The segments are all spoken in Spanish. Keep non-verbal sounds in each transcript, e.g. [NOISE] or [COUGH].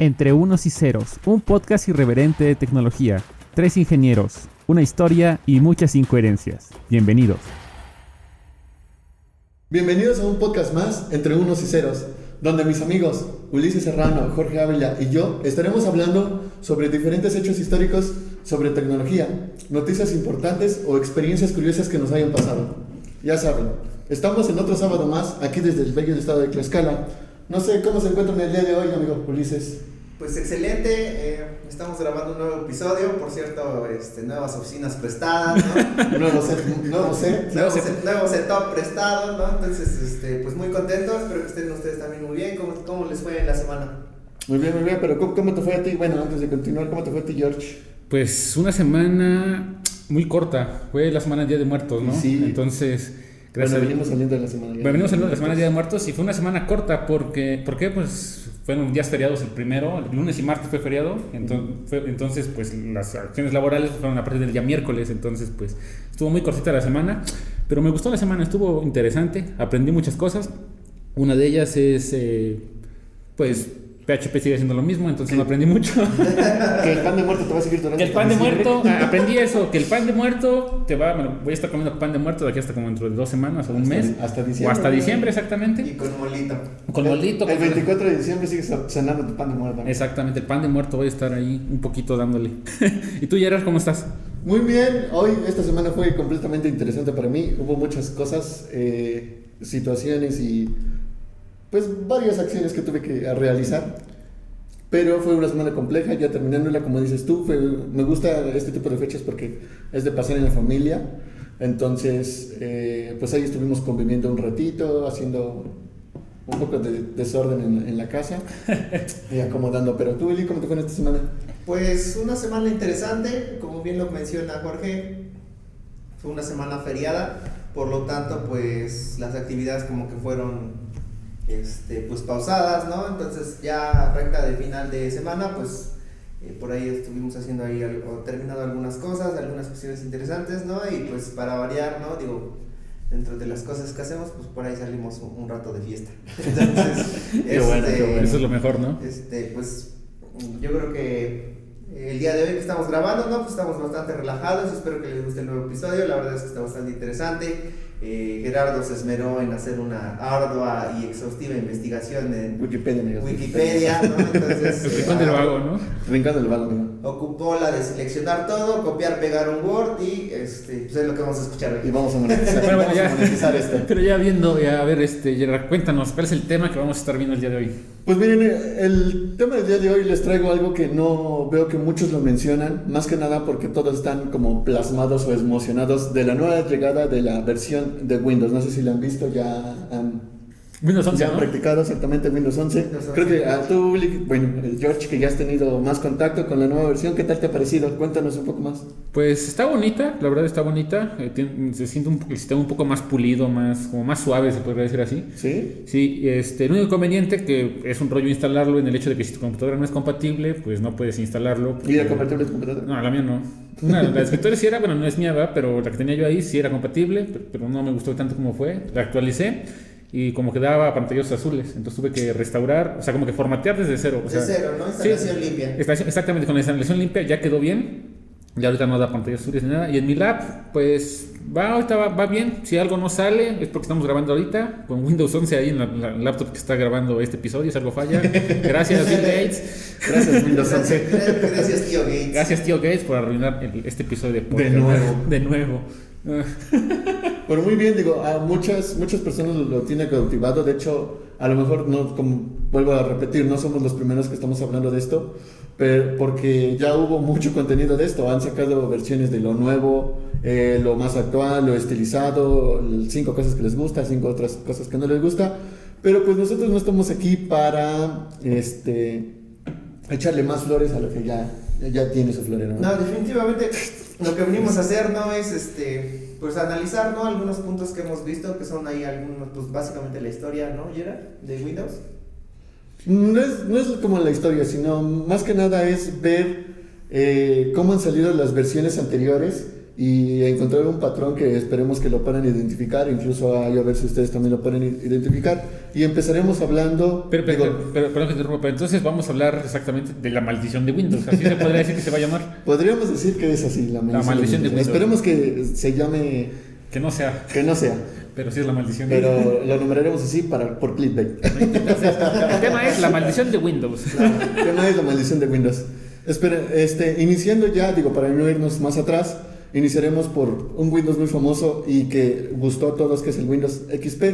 Entre Unos y Ceros, un podcast irreverente de tecnología. Tres ingenieros, una historia y muchas incoherencias. Bienvenidos. Bienvenidos a un podcast más, Entre Unos y Ceros, donde mis amigos Ulises Serrano, Jorge Ávila y yo estaremos hablando sobre diferentes hechos históricos sobre tecnología, noticias importantes o experiencias curiosas que nos hayan pasado. Ya saben, estamos en otro sábado más, aquí desde el bello estado de Tlaxcala. No sé cómo se encuentran el día de hoy, amigo Ulises. Pues excelente, eh, estamos grabando un nuevo episodio, por cierto, este, nuevas oficinas prestadas, ¿no? [LAUGHS] nuevo set, nuevo set. Nuevo, set, nuevo setup prestado, ¿no? Entonces, este, pues muy contentos, espero que estén ustedes también muy bien, ¿cómo, cómo les fue en la semana? Muy bien, muy bien, pero ¿cómo, ¿cómo, te fue a ti? Bueno, antes de continuar, ¿cómo te fue a ti, George? Pues una semana muy corta, fue la semana del Día de Muertos, ¿no? Sí. Entonces... Gracias bueno, venimos saliendo de la semana. Bueno, venimos saliendo de la semana del Día de Muertos y fue una semana corta porque, ¿por qué? Pues fueron días feriados el primero, el lunes y martes fue feriado, entonces, fue, entonces pues las acciones laborales fueron a partir del día miércoles, entonces pues estuvo muy cortita la semana, pero me gustó la semana, estuvo interesante, aprendí muchas cosas, una de ellas es eh, pues PHP sigue siendo lo mismo, entonces no aprendí mucho. [LAUGHS] que el pan de muerto te va a seguir durante Que el pan de muerto, ah, [LAUGHS] aprendí eso, que el pan de muerto te va, bueno, voy a estar comiendo pan de muerto de aquí hasta como dentro de dos semanas o un hasta, mes. Hasta diciembre. O hasta diciembre, exactamente. Y con molito. Con molito. El, el 24 de diciembre sigues cenando tu pan de muerto. Exactamente, el pan de muerto voy a estar ahí un poquito dándole. [LAUGHS] ¿Y tú, Gerard, cómo estás? Muy bien, hoy, esta semana fue completamente interesante para mí. Hubo muchas cosas, eh, situaciones y pues varias acciones que tuve que realizar. Pero fue una semana compleja, ya terminándola, como dices tú, fue, me gusta este tipo de fechas porque es de pasar en la familia. Entonces, eh, pues ahí estuvimos conviviendo un ratito, haciendo un poco de desorden en, en la casa [LAUGHS] y acomodando. Pero tú, Eli, ¿cómo te fue en esta semana? Pues una semana interesante, como bien lo menciona Jorge, fue una semana feriada, por lo tanto, pues las actividades como que fueron este, pues pausadas, ¿no? Entonces ya recta de final de semana, pues eh, por ahí estuvimos haciendo ahí, o terminado algunas cosas, algunas cuestiones interesantes, ¿no? Y pues para variar, ¿no? Digo, dentro de las cosas que hacemos, pues por ahí salimos un, un rato de fiesta. [LAUGHS] Entonces, [LAUGHS] qué bueno, bueno. eso es lo mejor, ¿no? Este, pues yo creo que el día de hoy que estamos grabando, ¿no? Pues estamos bastante relajados, espero que les guste el nuevo episodio, la verdad es que está bastante interesante. Eh, Gerardo se esmeró en hacer una ardua y exhaustiva investigación en Wikipedia. Wikipedia ¿no? Entonces, [LAUGHS] el rincón del vago, ¿no? Rincón del vago, ¿no? Ocupó la de seleccionar todo, copiar, pegar un Word y este, pues es lo que vamos a escuchar hoy. Y vamos a monetizar, Pero, bueno, vamos ya, a monetizar esto. [LAUGHS] pero ya viendo, ya, a ver, este, Gerard, cuéntanos, ¿cuál es el tema que vamos a estar viendo el día de hoy? Pues miren, el tema del día de hoy les traigo algo que no veo que muchos lo mencionan, más que nada porque todos están como plasmados o emocionados de la nueva llegada de la versión de Windows. No sé si la han visto, ya han, Windows 11, ya han ¿no? practicado exactamente Windows 11. Windows 11, Creo que a tú, bueno, George, que ya has tenido más contacto con la nueva versión, ¿qué tal te ha parecido? Cuéntanos un poco más. Pues está bonita, la verdad está bonita. eh, tiene- se siente un, el sistema un poco más pulido, más, como más suave, se podría decir así. ¿Sí? Sí, este, el único inconveniente que es un rollo instalarlo en el hecho de que si tu computadora no es compatible, pues no puedes instalarlo. ¿Y la porque- compatible tu computadora? No, la mía no. Una, la de escritorio sí era, bueno, no es mía, ¿verdad? pero la que tenía yo ahí sí era compatible, pero, pero no me gustó tanto como fue. La actualicé y como que daba pantallazos azules, entonces tuve que restaurar, o sea, como que formatear desde cero. O De sea, cero, ¿no? sí, Instalación limpia. Instalación- exactamente, con la instalación limpia ya quedó bien. Ya ahorita no da pantallas azules ni nada. Y en mi lab, pues va, ahorita va, va bien. Si algo no sale, es porque estamos grabando ahorita. Con Windows 11 ahí en la, la laptop que está grabando este episodio, si algo falla. [LAUGHS] Gracias, Bill Gates. Gracias, Windows 11. Gracias, gracias, tío Gates. Gracias, tío Gates, por arruinar el- este episodio de podcast. nuevo. De nuevo. [LAUGHS] Pero muy bien, digo, a muchas, muchas personas lo, lo tienen cautivado. De hecho, a lo mejor, no, como vuelvo a repetir, no somos los primeros que estamos hablando de esto, pero porque ya hubo mucho contenido de esto. Han sacado versiones de lo nuevo, eh, lo más actual, lo estilizado, cinco cosas que les gusta, cinco otras cosas que no les gusta. Pero pues nosotros no estamos aquí para este, echarle más flores a lo que ya, ya tiene su florero. ¿no? No, definitivamente lo que venimos a hacer no es este pues analizar ¿no? algunos puntos que hemos visto que son ahí algunos pues básicamente la historia ¿no Gerard? de Windows No es, no es como la historia, sino más que nada es ver eh, cómo han salido las versiones anteriores y encontrar un patrón que esperemos que lo puedan identificar, incluso a, a ver si ustedes también lo pueden identificar. Y empezaremos hablando... Pero, pero, digo, pero, pero, pero entonces vamos a hablar exactamente de la maldición de Windows. Así se podría decir que se va a llamar. [LAUGHS] podríamos decir que es así, la maldición, maldición de Windows. Esperemos que se llame, Que no sea, que no sea, pero sí es la maldición de pero lo nombraremos así para, por clickbait. [LAUGHS] Entonces, el tema es la maldición de Windows. [LAUGHS] ¿Qué más es la maldición de Windows? Espera, este, iniciando ya, digo, para no irnos más atrás, iniciaremos por un Windows muy famoso y que gustó a todos, que es el Windows XP.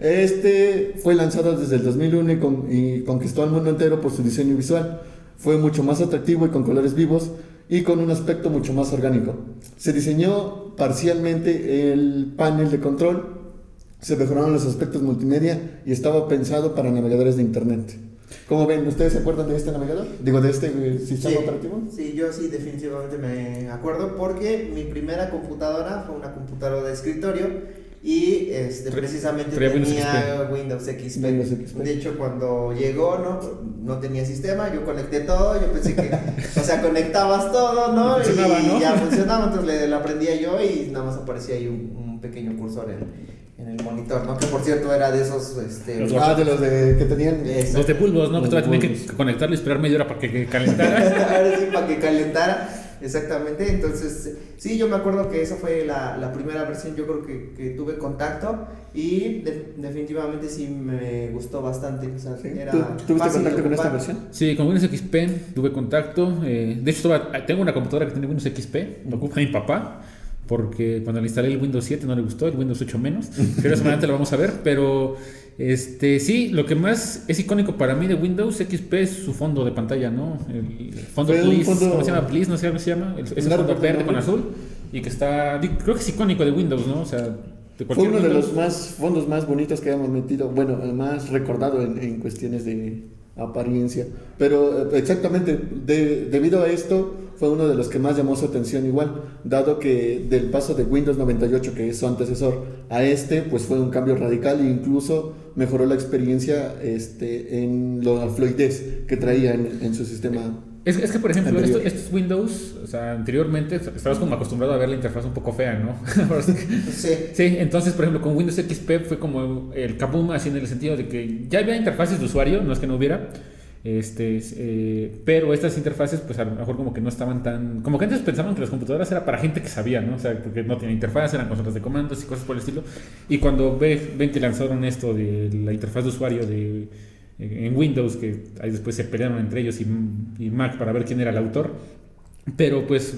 Este fue lanzado desde el 2001 y, con- y conquistó al mundo entero por su diseño visual. Fue mucho más atractivo y con colores vivos y con un aspecto mucho más orgánico. Se diseñó parcialmente el panel de control, se mejoraron los aspectos multimedia y estaba pensado para navegadores de internet. ¿Cómo ven? ¿Ustedes se acuerdan de este navegador? Digo, de este sistema Sí, operativo. sí, yo sí definitivamente me acuerdo porque mi primera computadora fue una computadora de escritorio y este, precisamente tenía Windows XP. Windows XP. De hecho, cuando llegó, ¿no? no tenía sistema, yo conecté todo, yo pensé que, o sea, conectabas todo, ¿no? Y funcionaba, y ¿no? ya funcionaba, entonces le, lo aprendía yo y nada más aparecía ahí un, un pequeño cursor en, en el monitor, ¿no? Que por cierto era de esos, este... Los Ah, de los de, que tenían. Exacto. Los de bulbos, ¿no? Que todavía tenía bulbos. que conectarlo y esperar media hora para que, que calentara. [LAUGHS] Ahora sí, para que calentara. Exactamente. Entonces, sí, yo me acuerdo que esa fue la, la primera versión, yo creo que, que tuve contacto y de- definitivamente sí me gustó bastante. O sea, ¿Sí? era ¿Tú, ¿Tuviste fácil contacto con esta versión? Sí, con Windows XP tuve contacto. eh, de hecho, tengo una computadora que tiene Windows XP, lo ocupa mi papá, porque cuando le instalé el Windows 7 no le gustó, el Windows 8 menos. Pero adelante lo vamos a ver. Pero este sí, lo que más es icónico para mí de Windows XP es su fondo de pantalla, ¿no? El fondo Please, fondo- ¿cómo se llama? Please, no sé cómo se llama. El- Ese fondo verde, con azul y que está, creo que es icónico de Windows, ¿no? O sea, de Fue uno de Windows. los más fondos más bonitos que hemos metido, bueno, más recordado en, en cuestiones de apariencia. Pero eh, exactamente, de- debido a esto, fue uno de los que más llamó su atención igual, dado que del paso de Windows 98, que es su antecesor, a este, pues fue un cambio radical e incluso mejoró la experiencia este, en la fluidez que traía en, en su sistema. Es, es que, por ejemplo, estos, estos Windows, o sea, anteriormente estabas como acostumbrado a ver la interfaz un poco fea, ¿no? [LAUGHS] Sí. sí, entonces, por ejemplo, con Windows XP fue como el kaboom, así en el sentido de que ya había interfaces de usuario, no es que no hubiera, este, eh, pero estas interfaces, pues a lo mejor como que no estaban tan. Como que antes pensaban que las computadoras era para gente que sabía, ¿no? O sea, porque no tenían interfaz, eran consolas de comandos y cosas por el estilo. Y cuando ve- ven que lanzaron esto de la interfaz de usuario de en Windows, que ahí después se pelearon entre ellos y, y Mac para ver quién era el autor. Pero pues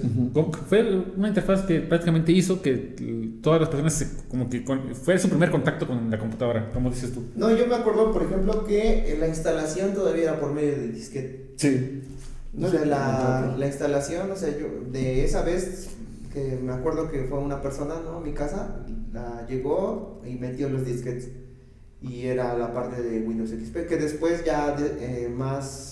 fue una interfaz que prácticamente hizo que eh, todas las personas se- como que con- fue su primer contacto con la computadora, como dices tú. No, yo me acuerdo, por ejemplo, que la instalación todavía era por medio de disquete. Sí. O sea, la, la instalación, o sea, yo de esa vez que me acuerdo que fue una persona, ¿no? A mi casa, la llegó y metió los disquetes. Y era la parte de Windows XP, que después ya de- eh, más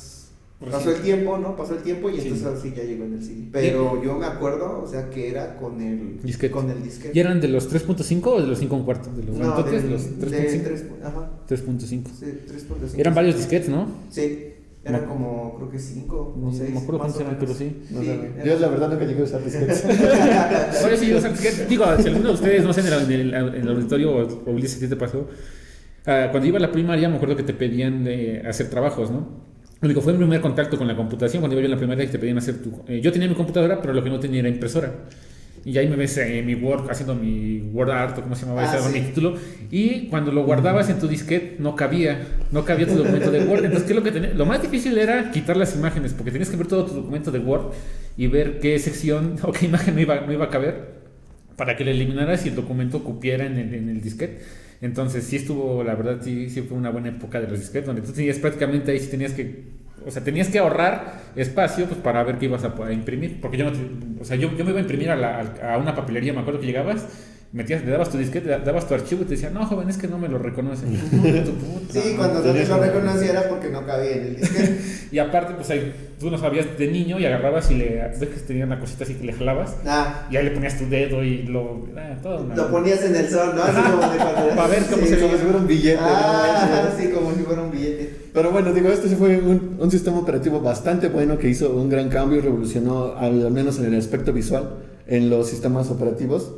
pasó el tiempo, ¿no? Pasó el tiempo y Sí. entonces así ya llegó en el CD. Pero yo me acuerdo, o sea, que era con el Disquete. Con el disquete. ¿Y eran de los 3.5 o de los 5 un cuarto? ¿De los no, grandotes? de, de los de 3.5? tres- ajá, 3.5. sí, 3.5. Eran varios disquetes, ¿no? Sí, eran No. como, creo que 5 o No 6. me acuerdo cuántos eran, pero sí. No Sí, yo la verdad nunca llegué a usar [LAUGHS] disquetes. [LAUGHS] Ahora sí, o sea, que- digo, si alguno de ustedes no sé en el, en el- en el auditorio o, o Ulises, ¿qué te pasó? Ah, cuando iba a la primaria, me acuerdo que te pedían eh, hacer trabajos, ¿no? Digo, fue mi primer contacto con la computación cuando iba yo en la primaria y te pedían hacer tu... eh, yo tenía mi computadora, pero lo que no tenía era impresora. Y ahí me ves en mi Word haciendo mi Word Art, o cómo se llamaba, Ah, ese sí. mi título. Y cuando lo guardabas en tu disquete, no cabía, no cabía tu documento de Word. Entonces, ¿qué es lo que tenía? Lo más difícil era quitar las imágenes, porque tenías que ver todo tu documento de Word y ver qué sección [LAUGHS] o qué imagen no iba, no iba a caber para que le eliminaras y el documento cupiera en el, en el disquete. Entonces sí estuvo, la verdad, sí, sí fue una buena época de los disquetes, donde tú tenías prácticamente ahí sí tenías que, o sea, tenías que ahorrar espacio pues para ver qué ibas a, a imprimir, porque yo no, te- o sea, yo, yo me iba a imprimir a, la- a una papelería, me acuerdo que llegabas, metías, le dabas tu disquete, le dabas tu archivo y te decían, no, joven, es que no me lo reconocen. [LAUGHS] Tu puta Sí, cuando no te lo reconociera porque no cabía en el disquete. [LAUGHS] Y aparte, pues ahí, tú no sabías de niño y agarrabas y le, ves que tenía una cosita así que le jalabas, Ah, y ahí le ponías tu dedo y lo, ah, todo una- lo ponías en el sol, ¿no? Así como de [LAUGHS] cuando Pa' ver cómo se Como si fuera un billete. ¿no? Ah, sí, como si fuera un billete. Pero bueno, digo, este sí fue un, un sistema operativo bastante bueno que hizo un gran cambio y revolucionó, al, al menos en el aspecto visual, en los sistemas operativos.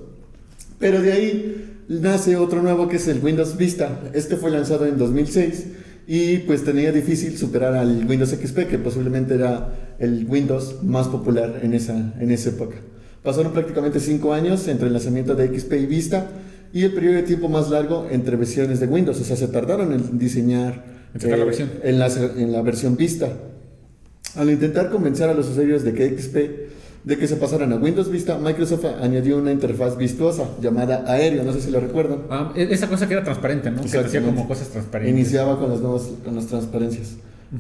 Pero de ahí nace otro nuevo que es el Windows Vista. Este fue lanzado en 2006 y pues tenía difícil superar al Windows XP, que posiblemente era el Windows más popular en esa, en esa época. Pasaron prácticamente cinco años entre el lanzamiento de XP y Vista y el periodo de tiempo más largo entre versiones de Windows. O sea, se tardaron en diseñar sacar la versión. en la, en la versión Vista. Al intentar convencer a los usuarios de que XP de que se pasaran a Windows Vista, Microsoft añadió una interfaz vistosa llamada Aéreo, no sé si lo recuerdan. Ah, e- esa cosa que era transparente, ¿no? Que hacía como cosas transparentes. Iniciaba con las, nuevas, con las transparencias.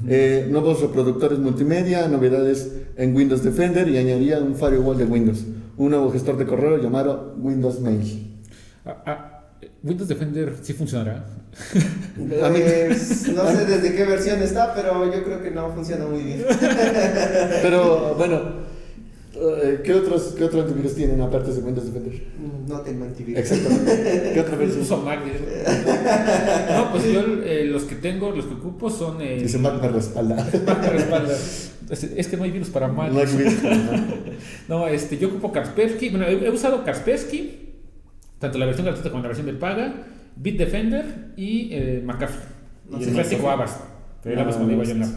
Eh, nuevos reproductores multimedia, novedades en Windows Defender y añadía un firewall de Windows. Un nuevo gestor de correo llamado Windows Mail. Ah, ah, Windows Defender sí funcionará. A [LAUGHS] mí- Pues, no sé desde qué versión está, pero yo creo que no funciona muy bien. Pero bueno, ¿qué, otros, ¿qué otro antivirus tienen aparte de Windows Defender? No tengo antivirus. Exactamente. ¿Qué otra [LAUGHS] versión? Uso Mac. No, pues yo eh, los que tengo, los que ocupo son. Eh, Dice Mac me respalda. [LAUGHS] Mac me respalda. [LAUGHS] Es, es que no hay virus para Mac. No hay virus. No, este, yo ocupo Kaspersky. Bueno, he, he usado Kaspersky, tanto la versión gratuita como la versión de paga, Bitdefender y eh, McAfee. No y el clásico. Avast. Pero era Ah, más cuando iba la- Avast.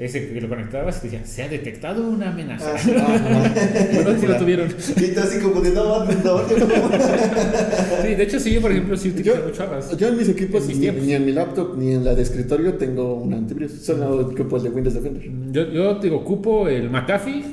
Ese que lo conectabas y te decía, se ha detectado una amenaza. Ah, Bueno, sí [LAUGHS] lo tuvieron. Y tú así como de no, no, no. [LAUGHS] Sí, de hecho, sí, yo, por ejemplo, sí utilizo Yo, mucho Avast. yo en mis equipos, En mis ni, ni en mi laptop ni en la de escritorio tengo un antivirus. Solo el de Windows Defender. Yo, yo digo, ocupo el McAfee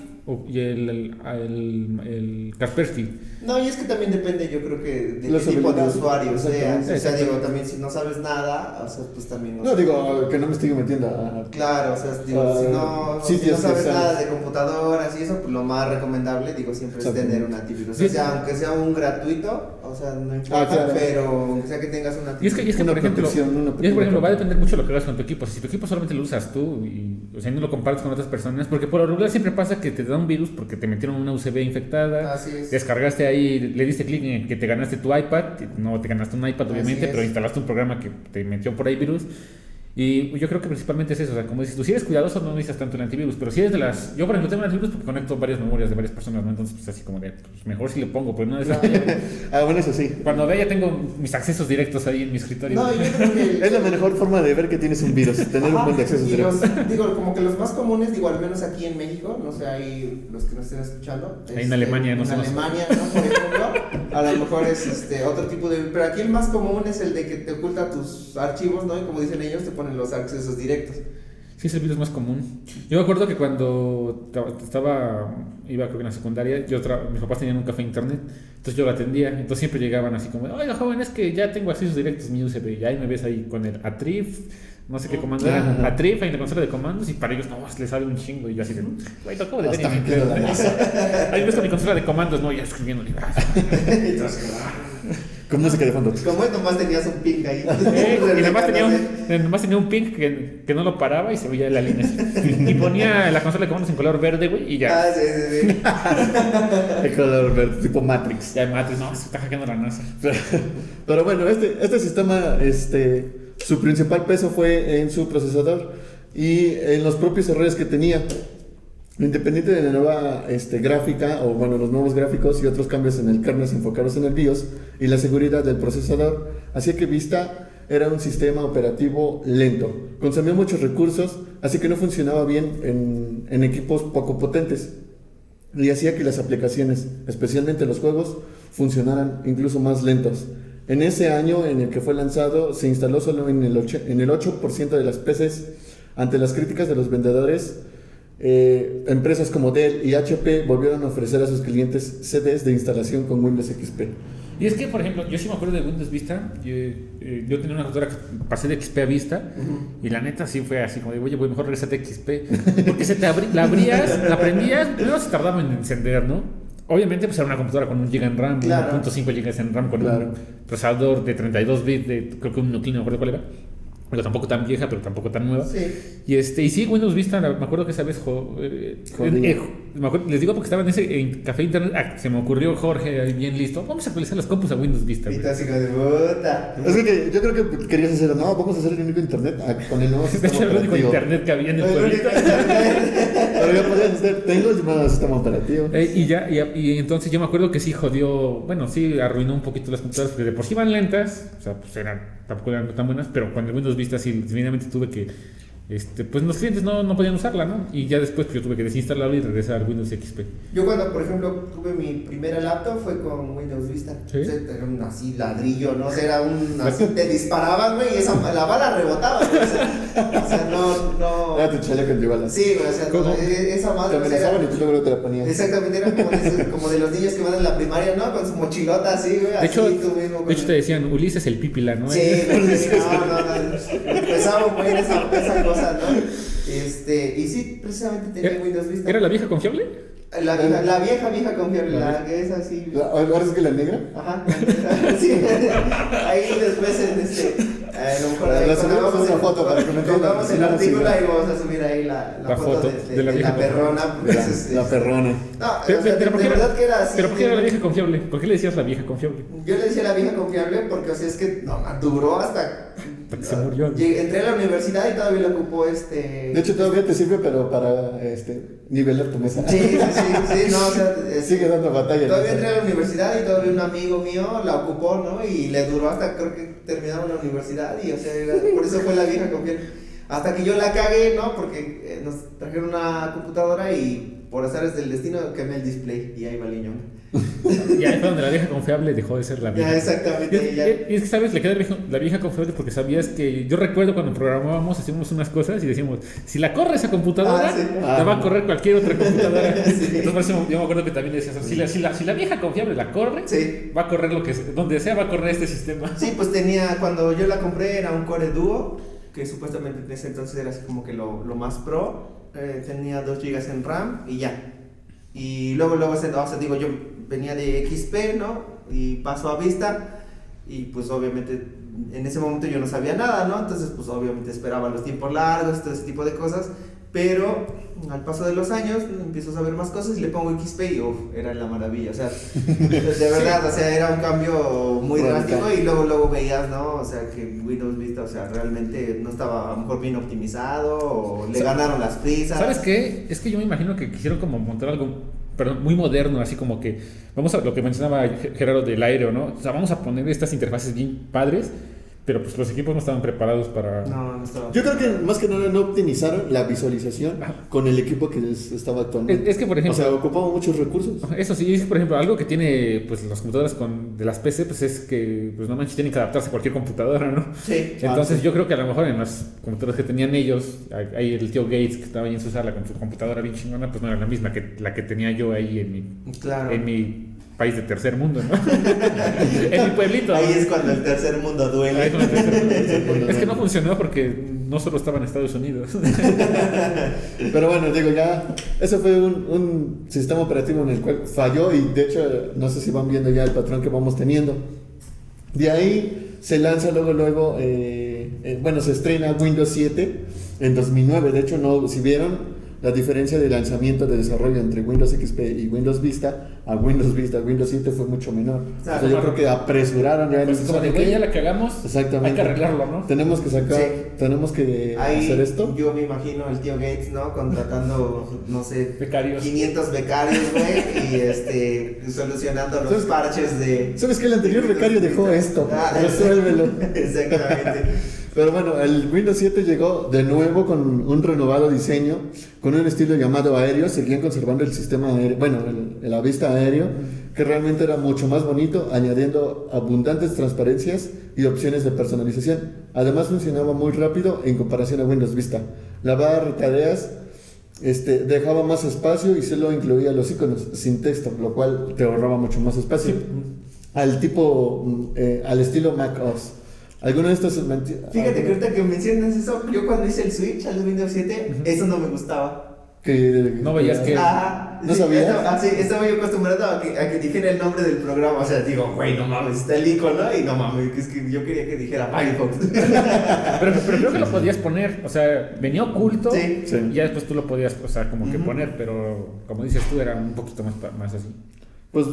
y el, el, el, el Kaspersky. No, y es que también depende, yo creo que de qué tipo de usuario. Exactamente. O sea, digo, también si no sabes nada, o sea, pues también. No, sé. digo que no me estoy metiendo a. Claro, o sea, digo, si no, si no sabes nada de computadoras y eso, pues lo más recomendable, digo, siempre es tener un antivirus. Sí. O sea, aunque sea un gratuito, sea, no importa, Ah, claro. pero aunque sea que tengas un Y es que, y es que Una por ejemplo, protección, una y es, por ejemplo, va a depender mucho de lo que hagas con tu equipo. Si tu equipo solamente lo usas tú y o sea, no lo compartes con otras personas, porque por lo regular siempre pasa que te da un virus porque te metieron una USB infectada, Así es. descargaste ahí, le diste clic en que te ganaste tu iPad, no te ganaste un iPad obviamente, pero instalaste un programa que te metió por ahí virus. Y yo creo que principalmente es eso, o sea, como dices tú, si eres cuidadoso no necesitas tanto el antivirus, pero si eres de las... Yo por ejemplo tengo un antivirus porque conecto varias memorias de varias personas, ¿no? Entonces pues así como de, pues mejor si le pongo, pues no es... Ah, bueno, eso sí. Cuando vea ya tengo mis accesos directos ahí en mi escritorio. No, yo creo que. [LAUGHS] Es la mejor forma de ver que tienes un virus, tener un Ajá, buen de accesos directos. los- digo, como que los más comunes, digo, al menos aquí en México, no sé, hay los que nos estén escuchando. Ahí en Alemania, no En. Alemania, ¿no? Por ejemplo, a lo mejor es este, otro tipo de. Pero aquí el más común es el de que te oculta tus archivos, ¿no? Y como dicen ellos, te ponen los accesos directos. Sí, es el virus más común. Yo me acuerdo que cuando estaba, iba creo que en la secundaria, yo mis papás tenían un café internet, entonces yo lo atendía, entonces siempre llegaban así como, oiga joven, es que ya tengo accesos directos mi USB, y ahí me ves ahí con el Atrif, no sé qué comando era. Atrif ahí en la consola de comandos, y para ellos no, les sale un chingo, y yo así de, güey, lo acabo de ver en me quedo la internet". Ahí ves con mi consola de comandos, no, ya escribiendo libros. [LAUGHS] [LAUGHS] Con música de fondo. Como es, nomás tenías un ping ahí. [LAUGHS] Eh, [LAUGHS] y además tenía, un, además tenía un ping que, que no lo paraba y se veía la línea así. Y ponía la consola de comandos en color verde, güey, y ya. Ah, sí, sí, sí. [LAUGHS] El color verde, tipo Matrix. Ya Matrix, no, se está hackeando la NASA. Pero, pero bueno, este, este sistema, este, su principal peso fue en su procesador y en los propios errores que tenía. Independiente de la nueva este, gráfica, o bueno, los nuevos gráficos y otros cambios en el kernel enfocados en el BIOS y la seguridad del procesador, hacía que Vista era un sistema operativo lento, consumía muchos recursos, así que no funcionaba bien en, en equipos poco potentes y hacía que las aplicaciones, especialmente los juegos, funcionaran incluso más lentos. En ese año en el que fue lanzado, se instaló solo en el 8%, en el 8 de las PCs. Ante las críticas de los vendedores, eh, empresas como Dell y HP volvieron a ofrecer a sus clientes CDs de instalación con Windows XP. Y es que, por ejemplo, yo sí me acuerdo de Windows Vista. Yo, eh, yo tenía una computadora que pasé de XP a Vista. Y la neta sí fue así como de, oye, voy mejor regresar de XP. Porque se te abrí, la abrías, la prendías, primero se tardaba en encender, ¿no? Obviamente, pues era una computadora con un GB en RAM, Claro. 1.5 GB en RAM, con Claro. un procesador de 32 bits, de creo que un núcleo, no recuerdo cuál era. Pero tampoco tan vieja, pero tampoco tan nueva. Sí. Y este, y sí, Windows Vista, me acuerdo que esa vez, jo- eh, eh, me acuerdo- les digo porque estaba en ese en café internet, ah, se me ocurrió Jorge ahí bien listo, vamos a actualizar las compus a Windows Vista. Y así de puta. Es que yo creo que querías hacer, no, vamos a hacer el único internet ah, con el nuevo [LAUGHS] sistema hecho, el único operativo. internet que había en el pueblito. Pero ya podías hacer, tengo el nuevo sistema operativo. Eh, y ya, y, y entonces yo me acuerdo que sí jodió, bueno, sí arruinó un poquito las computadoras porque de por sí iban lentas, o sea, pues eran, tampoco eran tan buenas, pero con el Windows Vista sí, definitivamente tuve que, este, pues los clientes no, no podían usarla, ¿no? Y ya después pues, yo tuve que desinstalarla y regresar al Windows XP. Yo cuando, por ejemplo, tuve mi primera laptop fue con Windows Vista. Sí. O sea, era un así ladrillo, ¿no? O sea, era un [LAUGHS] así, te disparaban, güey, y esa, la bala rebotaba. O sea, o sea, no, no. Era tu chaleco en igual. Sí, güey, o sea, ¿Cómo? no, e- esa Te madre. o sea, amenazaban y tú luego te la ponías. Exactamente, era como de, como de los niños que van en la primaria, ¿no? Con su mochilota así, güey. De así, hecho, tú mismo, de hecho te decían, Ulises el pípila, ¿no? Sí, sí, no, no, no. [LAUGHS] Empezaba muy en esa, esa cosa, ¿no? Este, y sí, precisamente tenía ¿Era- Windows Vista. ¿Era la vieja confiable? La vieja, la vieja, vieja confiable, la que es así. La- Ahora es que la negra. Ajá, [LAUGHS] sí. [LAUGHS] Ahí después en este. Eh, a lo mejor La- ahí subimos una foto para que me entiendan. pongamos el artículo ahí vamos a subir ahí la, la, La foto, foto de, de la vieja perrona. porque La, es- la perrona. No, Pero, o sea, de, pero ¿por de qué verdad era, que era así. pero ¿por qué era la vieja confiable? ¿Por qué le decías la vieja confiable? Yo le decía la vieja confiable porque, o sea, es que no, duró hasta. Se murió. Llegué- entré a la universidad y todavía lo ocupó este. De hecho, todavía te sirve, pero para este, nivelar tu mesa. Sí, sí, sí, sí, no, o sea, es- Sigue dando batalla. Todavía entré a la universidad y todavía un amigo mío la ocupó, ¿no? Y le duró hasta creo que terminaron la universidad y, o sea, por eso fue la vieja confiable. Hasta que yo la cagué, ¿no? Porque eh, nos trajeron una computadora y por azares del destino quemé el display y ahí valió. Y ahí fue donde la vieja confiable dejó de ser la vieja. Ya, Y exactamente, es, y es que, ¿sabes? Le queda la vieja, la vieja confiable porque sabías que. Yo recuerdo cuando programábamos, hacíamos unas cosas y decíamos: si la corre esa computadora, Ah, sí. la va a correr cualquier otra [LAUGHS] computadora. Sí. Entonces, yo me acuerdo que también decías: si la, si la, si la vieja confiable la corre, Sí. va a correr lo que sea, donde sea, va a correr este sistema. Sí, pues tenía, cuando yo la compré era un Core Duo, que supuestamente en ese entonces era así como que lo, lo más pro. Eh, tenía 2 GB en RAM y ya. Y luego, luego, o sea, digo, yo venía de XP, ¿no? Y paso a Vista. Y pues obviamente en ese momento yo no sabía nada, ¿no? Entonces pues obviamente esperaba los tiempos largos, todo ese tipo de cosas. Pero al paso de los años empiezo a saber más cosas y le pongo XP y uff, era la maravilla. O sea, de [LAUGHS] verdad, o sea, era un cambio muy drástico y luego luego veías, ¿no? O sea, que Windows Vista, o sea, realmente no estaba a lo mejor bien optimizado o le ganaron las prisas. ¿Sabes qué? Es que yo me imagino que quisieron como montar algo perdón, muy moderno, así como que vamos a lo que mencionaba Ge- Gerardo del aire, ¿no? O sea, vamos a poner estas interfaces bien padres, pero pues los equipos no estaban preparados para... No, no estaba. Yo creo que más que nada no optimizaron la visualización con el equipo que les estaba actualmente. Es- es que, por ejemplo- O sea, ocupaba muchos recursos. Eso sí, es, por ejemplo, algo que tiene pues las computadoras con, de las PC, pues es que pues no manches, tienen que adaptarse a cualquier computadora, ¿no? Sí. Entonces Ah, sí. yo creo que a lo mejor en las computadoras que tenían ellos, ahí el tío Gates que estaba ahí en su sala con su computadora bien chingona, pues no era la misma que la que tenía yo ahí en mi, Claro. en mi país de tercer mundo, ¿no? [LAUGHS] en mi pueblito. Ahí es cuando el tercer mundo Ahí duele. con el tercer mundo. es que no funcionó porque no solo estaba en Estados Unidos. [LAUGHS] Pero bueno, digo, ya, ese fue un, un sistema operativo en el cual falló y de hecho, no sé si van viendo ya el patrón que vamos teniendo. De ahí se lanza luego, luego, eh, eh, bueno, se estrena Windows 7 en 2009. De hecho, no, si vieron la diferencia de lanzamiento de desarrollo entre Windows XP y Windows Vista a Windows Vista, Windows 7 fue mucho menor. O sea, yo creo que apresuraron ya en Pues el como de, güey, ya la cagamos, Exactamente. hay que arreglarlo, ¿no? Tenemos que sacar, Sí. tenemos que Ahí hacer esto. yo me imagino al tío Gates, ¿no? Contratando, no sé, Becarios. 500 becarios, güey, y [LAUGHS] este, solucionando los ¿Sabes- parches de... ¿Sabes que el anterior becario dejó esto? Ah, Resuélvelo. [LAUGHS] Exactamente. Pero bueno, el Windows 7 llegó de nuevo con un renovado diseño, con un estilo llamado aéreo, seguían conservando el sistema aéreo, bueno, el, la vista aéreo, que realmente era mucho más bonito, añadiendo abundantes transparencias y opciones de personalización. Además funcionaba muy rápido en comparación a Windows Vista. La barra de tareas este, dejaba más espacio y solo incluía los iconos sin texto, lo cual te ahorraba mucho más espacio. Al tipo, mm, eh, al estilo Mac OS. ¿Alguno de estos? Fíjate que alguno- ahorita que mencionas eso, yo cuando hice el switch al Windows 7, eso no me gustaba. Que, No veías que- Ah, ¿No sí, sabías? Estaba, ah, sí, estaba yo acostumbrado a que, a que dijera el nombre del programa. O sea, digo, güey, no mames, está el icono y no mames, que es que yo quería que dijera Firefox. [LAUGHS] Pero, pero creo que lo podías poner, o sea, venía oculto Sí. Sí. y ya después tú lo podías, o sea, como que Ujú. poner, pero como dices tú, era un poquito más, más así. Pues,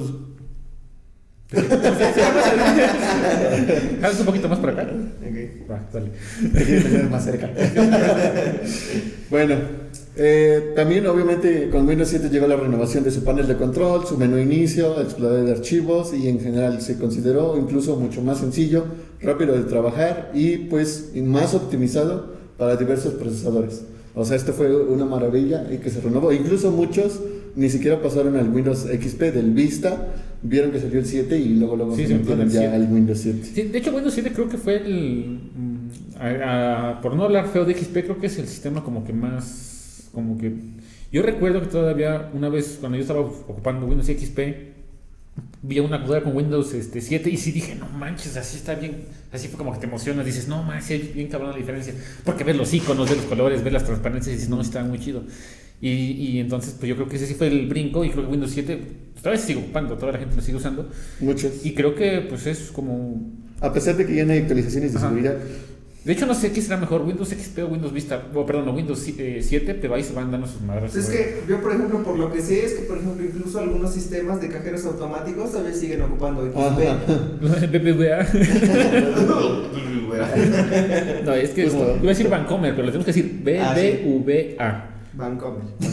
[LAUGHS] ¿Jalas un poquito más por acá? Ok. Va, dale. te quiero tener más cerca. [LAUGHS] bueno, eh, también obviamente con Windows 7 llegó la renovación de su panel de control, su menú inicio, explorador de archivos y en general se consideró incluso mucho más sencillo, rápido de trabajar y pues más optimizado para diversos procesadores. O sea, esto fue una maravilla y que se renovó. Incluso muchos ni siquiera pasaron al Windows XP del Vista, vieron que salió el 7 y luego luego Sí, se metieron ya al Windows 7. Sí, de hecho, Windows 7 creo que fue el. mm, a- a- por no hablar feo de XP, creo que es el sistema como que más. Como que. Yo recuerdo que todavía una vez, cuando yo estaba ocupando Windows XP, vi una computadora con Windows este, 7 y sí dije, no manches, así está bien. Así fue como que te emocionas, dices, no manches, es bien cabrón la diferencia. Porque ves los iconos, ves los colores, ves las transparencias y dices, no, está muy chido. Y, y entonces, pues yo creo que ese sí fue el brinco y creo que Windows 7 todavía se sigue ocupando, toda la gente lo sigue usando. Muchos. Y creo que pues es como A pesar de que ya no hay actualizaciones de Ajá. seguridad, De hecho, no sé qué será mejor, Windows XP o Windows Vista, o perdón, Windows si- eh, 7, pero ahí se van dando sus madres. Pues es que yo, por ejemplo, por lo que sé, es que, por ejemplo, incluso algunos sistemas de cajeros automáticos todavía siguen ocupando. XP. [LAUGHS] BBVA. [LAUGHS] no, es que como- iba a decir Vancomer, pero le tenemos que decir Ah. BBVA. Vancomer. [LAUGHS]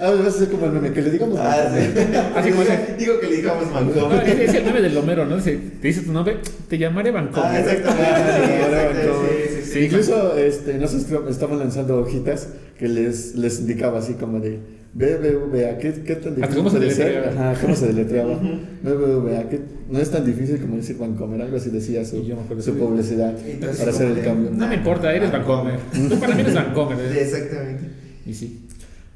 Ah, vas a ser como el meme, que le digamos. Ah, sí. [LAUGHS] Así como. Digo que le digamos No, Vancomer. es, es el meme del Homero, ¿no? Dice, te dice tu nombre, te llamaré Ah, Vancomer. exactamente. Ah, sí, sí, sí, sí. Incluso este, no sé, estaban lanzando hojitas que les, les indicaba así como de BBVA, ¿qué, qué tan difícil cómo se deletreaba. Ajá, ¿cómo se deletreaba? BBVA, que no es tan difícil como decir Vancomer, algo así decía su, su publicidad Entonces, para hacer el cambio. No me importa, eres Vancomer. [LAUGHS] Tú para mí eres Vancomer. Sí, ¿eh? Exactamente. Y sí.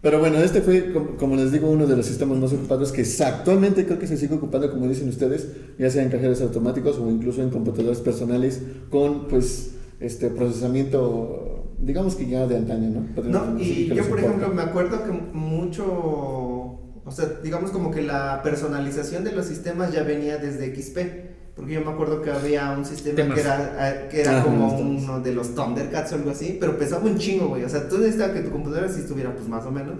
Pero bueno, este fue, como, como les digo, uno de los sistemas más ocupados que actualmente creo que se sigue ocupando, como dicen ustedes, ya sea en cajeros automáticos o incluso en computadoras personales con, pues, este procesamiento, digamos que ya de antaño, ¿no? Podríamos No, y yo, por soporta. ejemplo, me acuerdo que mucho, o sea, digamos como que la personalización de los sistemas ya venía desde XP. Porque yo me acuerdo que había un sistema Temas. que era, eh, que era Ah, como uno de los Thundercats o algo así, pero pesaba un chingo, güey. O sea, tú necesitabas que tu computadora sí estuviera, pues más o menos.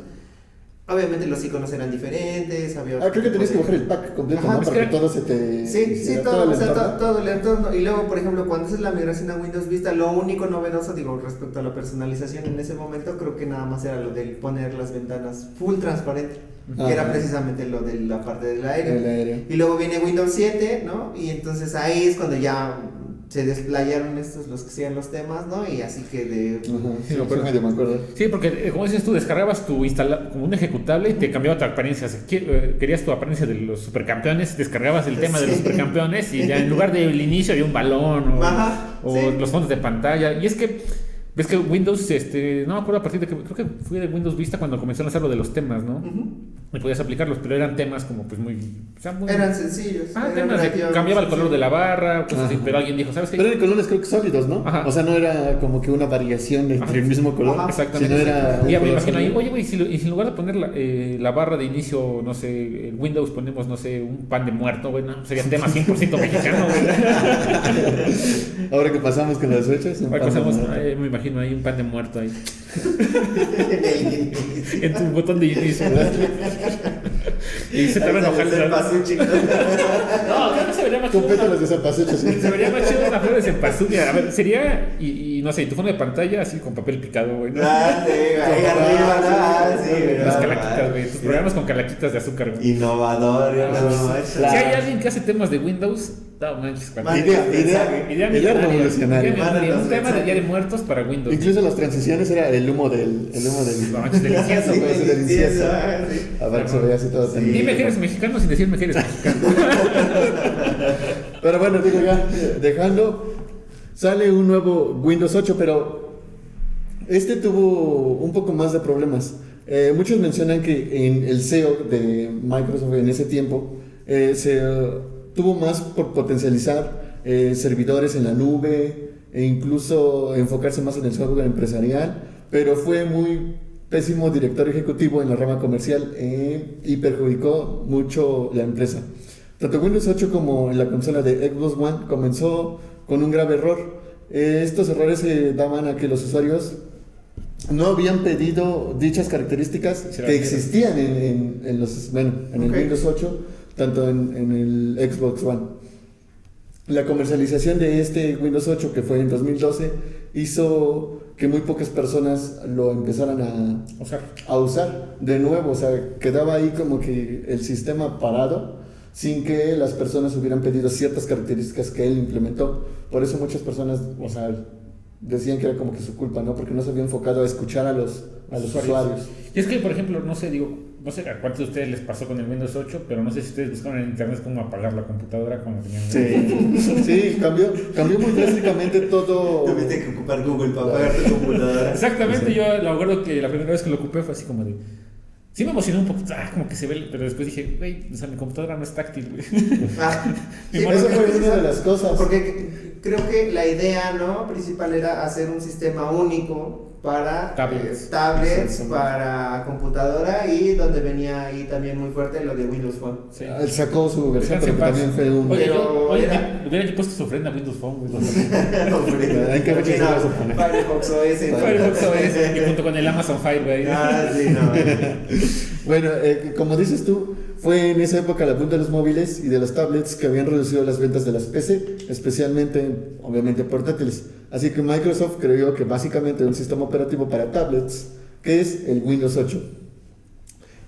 Obviamente los iconos eran diferentes, había. Ah, creo que tenías que bajar el pack completo, Ajá, ¿no? es Para que que- todo se te... Sí, sí, todo, el o sea, entorno. to- todo el entorno. Y luego, por ejemplo, cuando haces la migración a Windows Vista, lo único novedoso, digo, respecto a la personalización en ese momento, creo que nada más era lo de poner las ventanas full transparente, que era precisamente lo de la parte del El aire. Y luego viene Windows 7, ¿no? Y entonces ahí es cuando ya se desplayaron estos, los que hacían los temas, ¿no? Y así que de... Ajá, Sí, sí, me acuerdo. medio me acuerdo. Sí, porque eh, como dices tú, descargabas tu instala como un ejecutable y te cambiaba tu apariencia. O sea, qui- eh, querías tu apariencia de los supercampeones, descargabas el tema de los supercampeones y ya en [LAUGHS] lugar del inicio había un balón o, Ajá, o sí. los fondos de pantalla. Y es que ves que Windows, este, no me acuerdo a partir de que creo que fue de Windows Vista cuando comenzó a lanzar lo de los temas, ¿no? Ujú. Y podías aplicarlos, pero eran temas como pues muy, o sea, muy Eran sencillos. ah, eran temas de cambiaba el color de la barra, cosas así, pero alguien dijo, ¿sabes qué? Pero eran colores creo que sólidos, ¿no? Ajá. O sea, no era como que una variación entre Ajá. el mismo color, Ajá. Exactamente. sino era... un Y ya me imagino ahí, oye, güey, si, lo- y si en lugar de poner la, eh, la barra de inicio, no sé, en Windows ponemos, no sé, un pan de muerto, güey, no, sería tema 100% mexicano, güey. [LAUGHS] Ahora que pasamos con las fechas... Ahora pasamos, eh, me imagino ahí un pan de muerto ahí, [LAUGHS] en tu botón de inicio. [LAUGHS] y se te va a enojar. [LAUGHS] ¿no? creo que se vería más chido. pétalos de zapacechos. Se vería más chido una flor de cempasúchil. A ver, sería, y, y no sé, tu fondo de pantalla así con papel picado, güey. ¿no? Ah, sí, ahí arriba. Ah, sí, güey, Las calaquitas, güey. Tus programas con calaquitas de azúcar, güey. Innovador, no Si manches. hay alguien que hace temas de Windows, no manches, cuando- Vale. Idea, idea, Idea idea revolucionaria. Idea millonaria. Un tema de. Día de Muertos para Windows. Incluso las transiciones era el humo del... El humo del... No manches, delicioso, güey. sí, delicioso. sí. A ver, se veía así todo Dime que eres mexicano sin decirme que eres mexicano. [LAUGHS] Pero bueno, digo ya, dejando, sale un nuevo Windows 8, pero este tuvo un poco más de problemas. Eh, muchos mencionan que en el SEO de Microsoft en ese tiempo eh, se tuvo más por potencializar eh, servidores en la nube e incluso enfocarse más en el software empresarial, pero fue muy pésimo director ejecutivo en la rama comercial eh, y perjudicó mucho la empresa. Tanto Windows 8 como la consola de Xbox One comenzó con un grave error. Eh, estos errores se daban a que los usuarios no habían pedido dichas características que existían en, en- en los, bueno, en el Ok. Windows 8, tanto en, en el Xbox One. La comercialización de este Windows 8, que fue en 2012, hizo que muy pocas personas lo empezaran a, sea, a usar de nuevo, o sea, quedaba ahí como que el sistema parado sin que las personas hubieran pedido ciertas características que él implementó. Por eso muchas personas, o sea, decían que era como que su culpa, ¿no? Porque no se había enfocado a escuchar a los, a los usuarios. Y es que, por ejemplo, no sé, digo, no sé a cuántos de ustedes les pasó con el Windows 8, pero no sé si ustedes buscaron en internet cómo apagar la computadora cuando tenían. Sí, sí, cambió, cambió muy drásticamente todo. Tuviste que ocupar Google para apagar tu computadora. Exactamente, yo lo acuerdo que la primera vez que lo ocupé fue así como de. Sí me emocionó un poquito, ah, como que se ve, pero después dije, güey, o sea, mi computadora no es táctil, güey. Ah, [LAUGHS] sí, Eso fue una de las cosas. Porque creo que la idea ¿no? principal era hacer un sistema único para Tablets. eh, tablets, para computadora y donde venía ahí también muy fuerte lo de Windows Phone. Sí. Él sacó su versión, pero también fue un. Oye, Pero oye, era- le hubiera yo puesto su ofrenda a Windows Phone, [LAUGHS] Hay que ver qué poner. Firefox OS. ¿no? Firefox OS, [LAUGHS] y junto con el Amazon Fire, güey. Ah, sí, no. [LAUGHS] Bueno, eh, como dices tú, fue en esa época la punta de los móviles y de las tablets que habían reducido las ventas de las PC, especialmente, obviamente, portátiles. Así que Microsoft creyó que básicamente un sistema operativo para tablets, que es el Windows 8,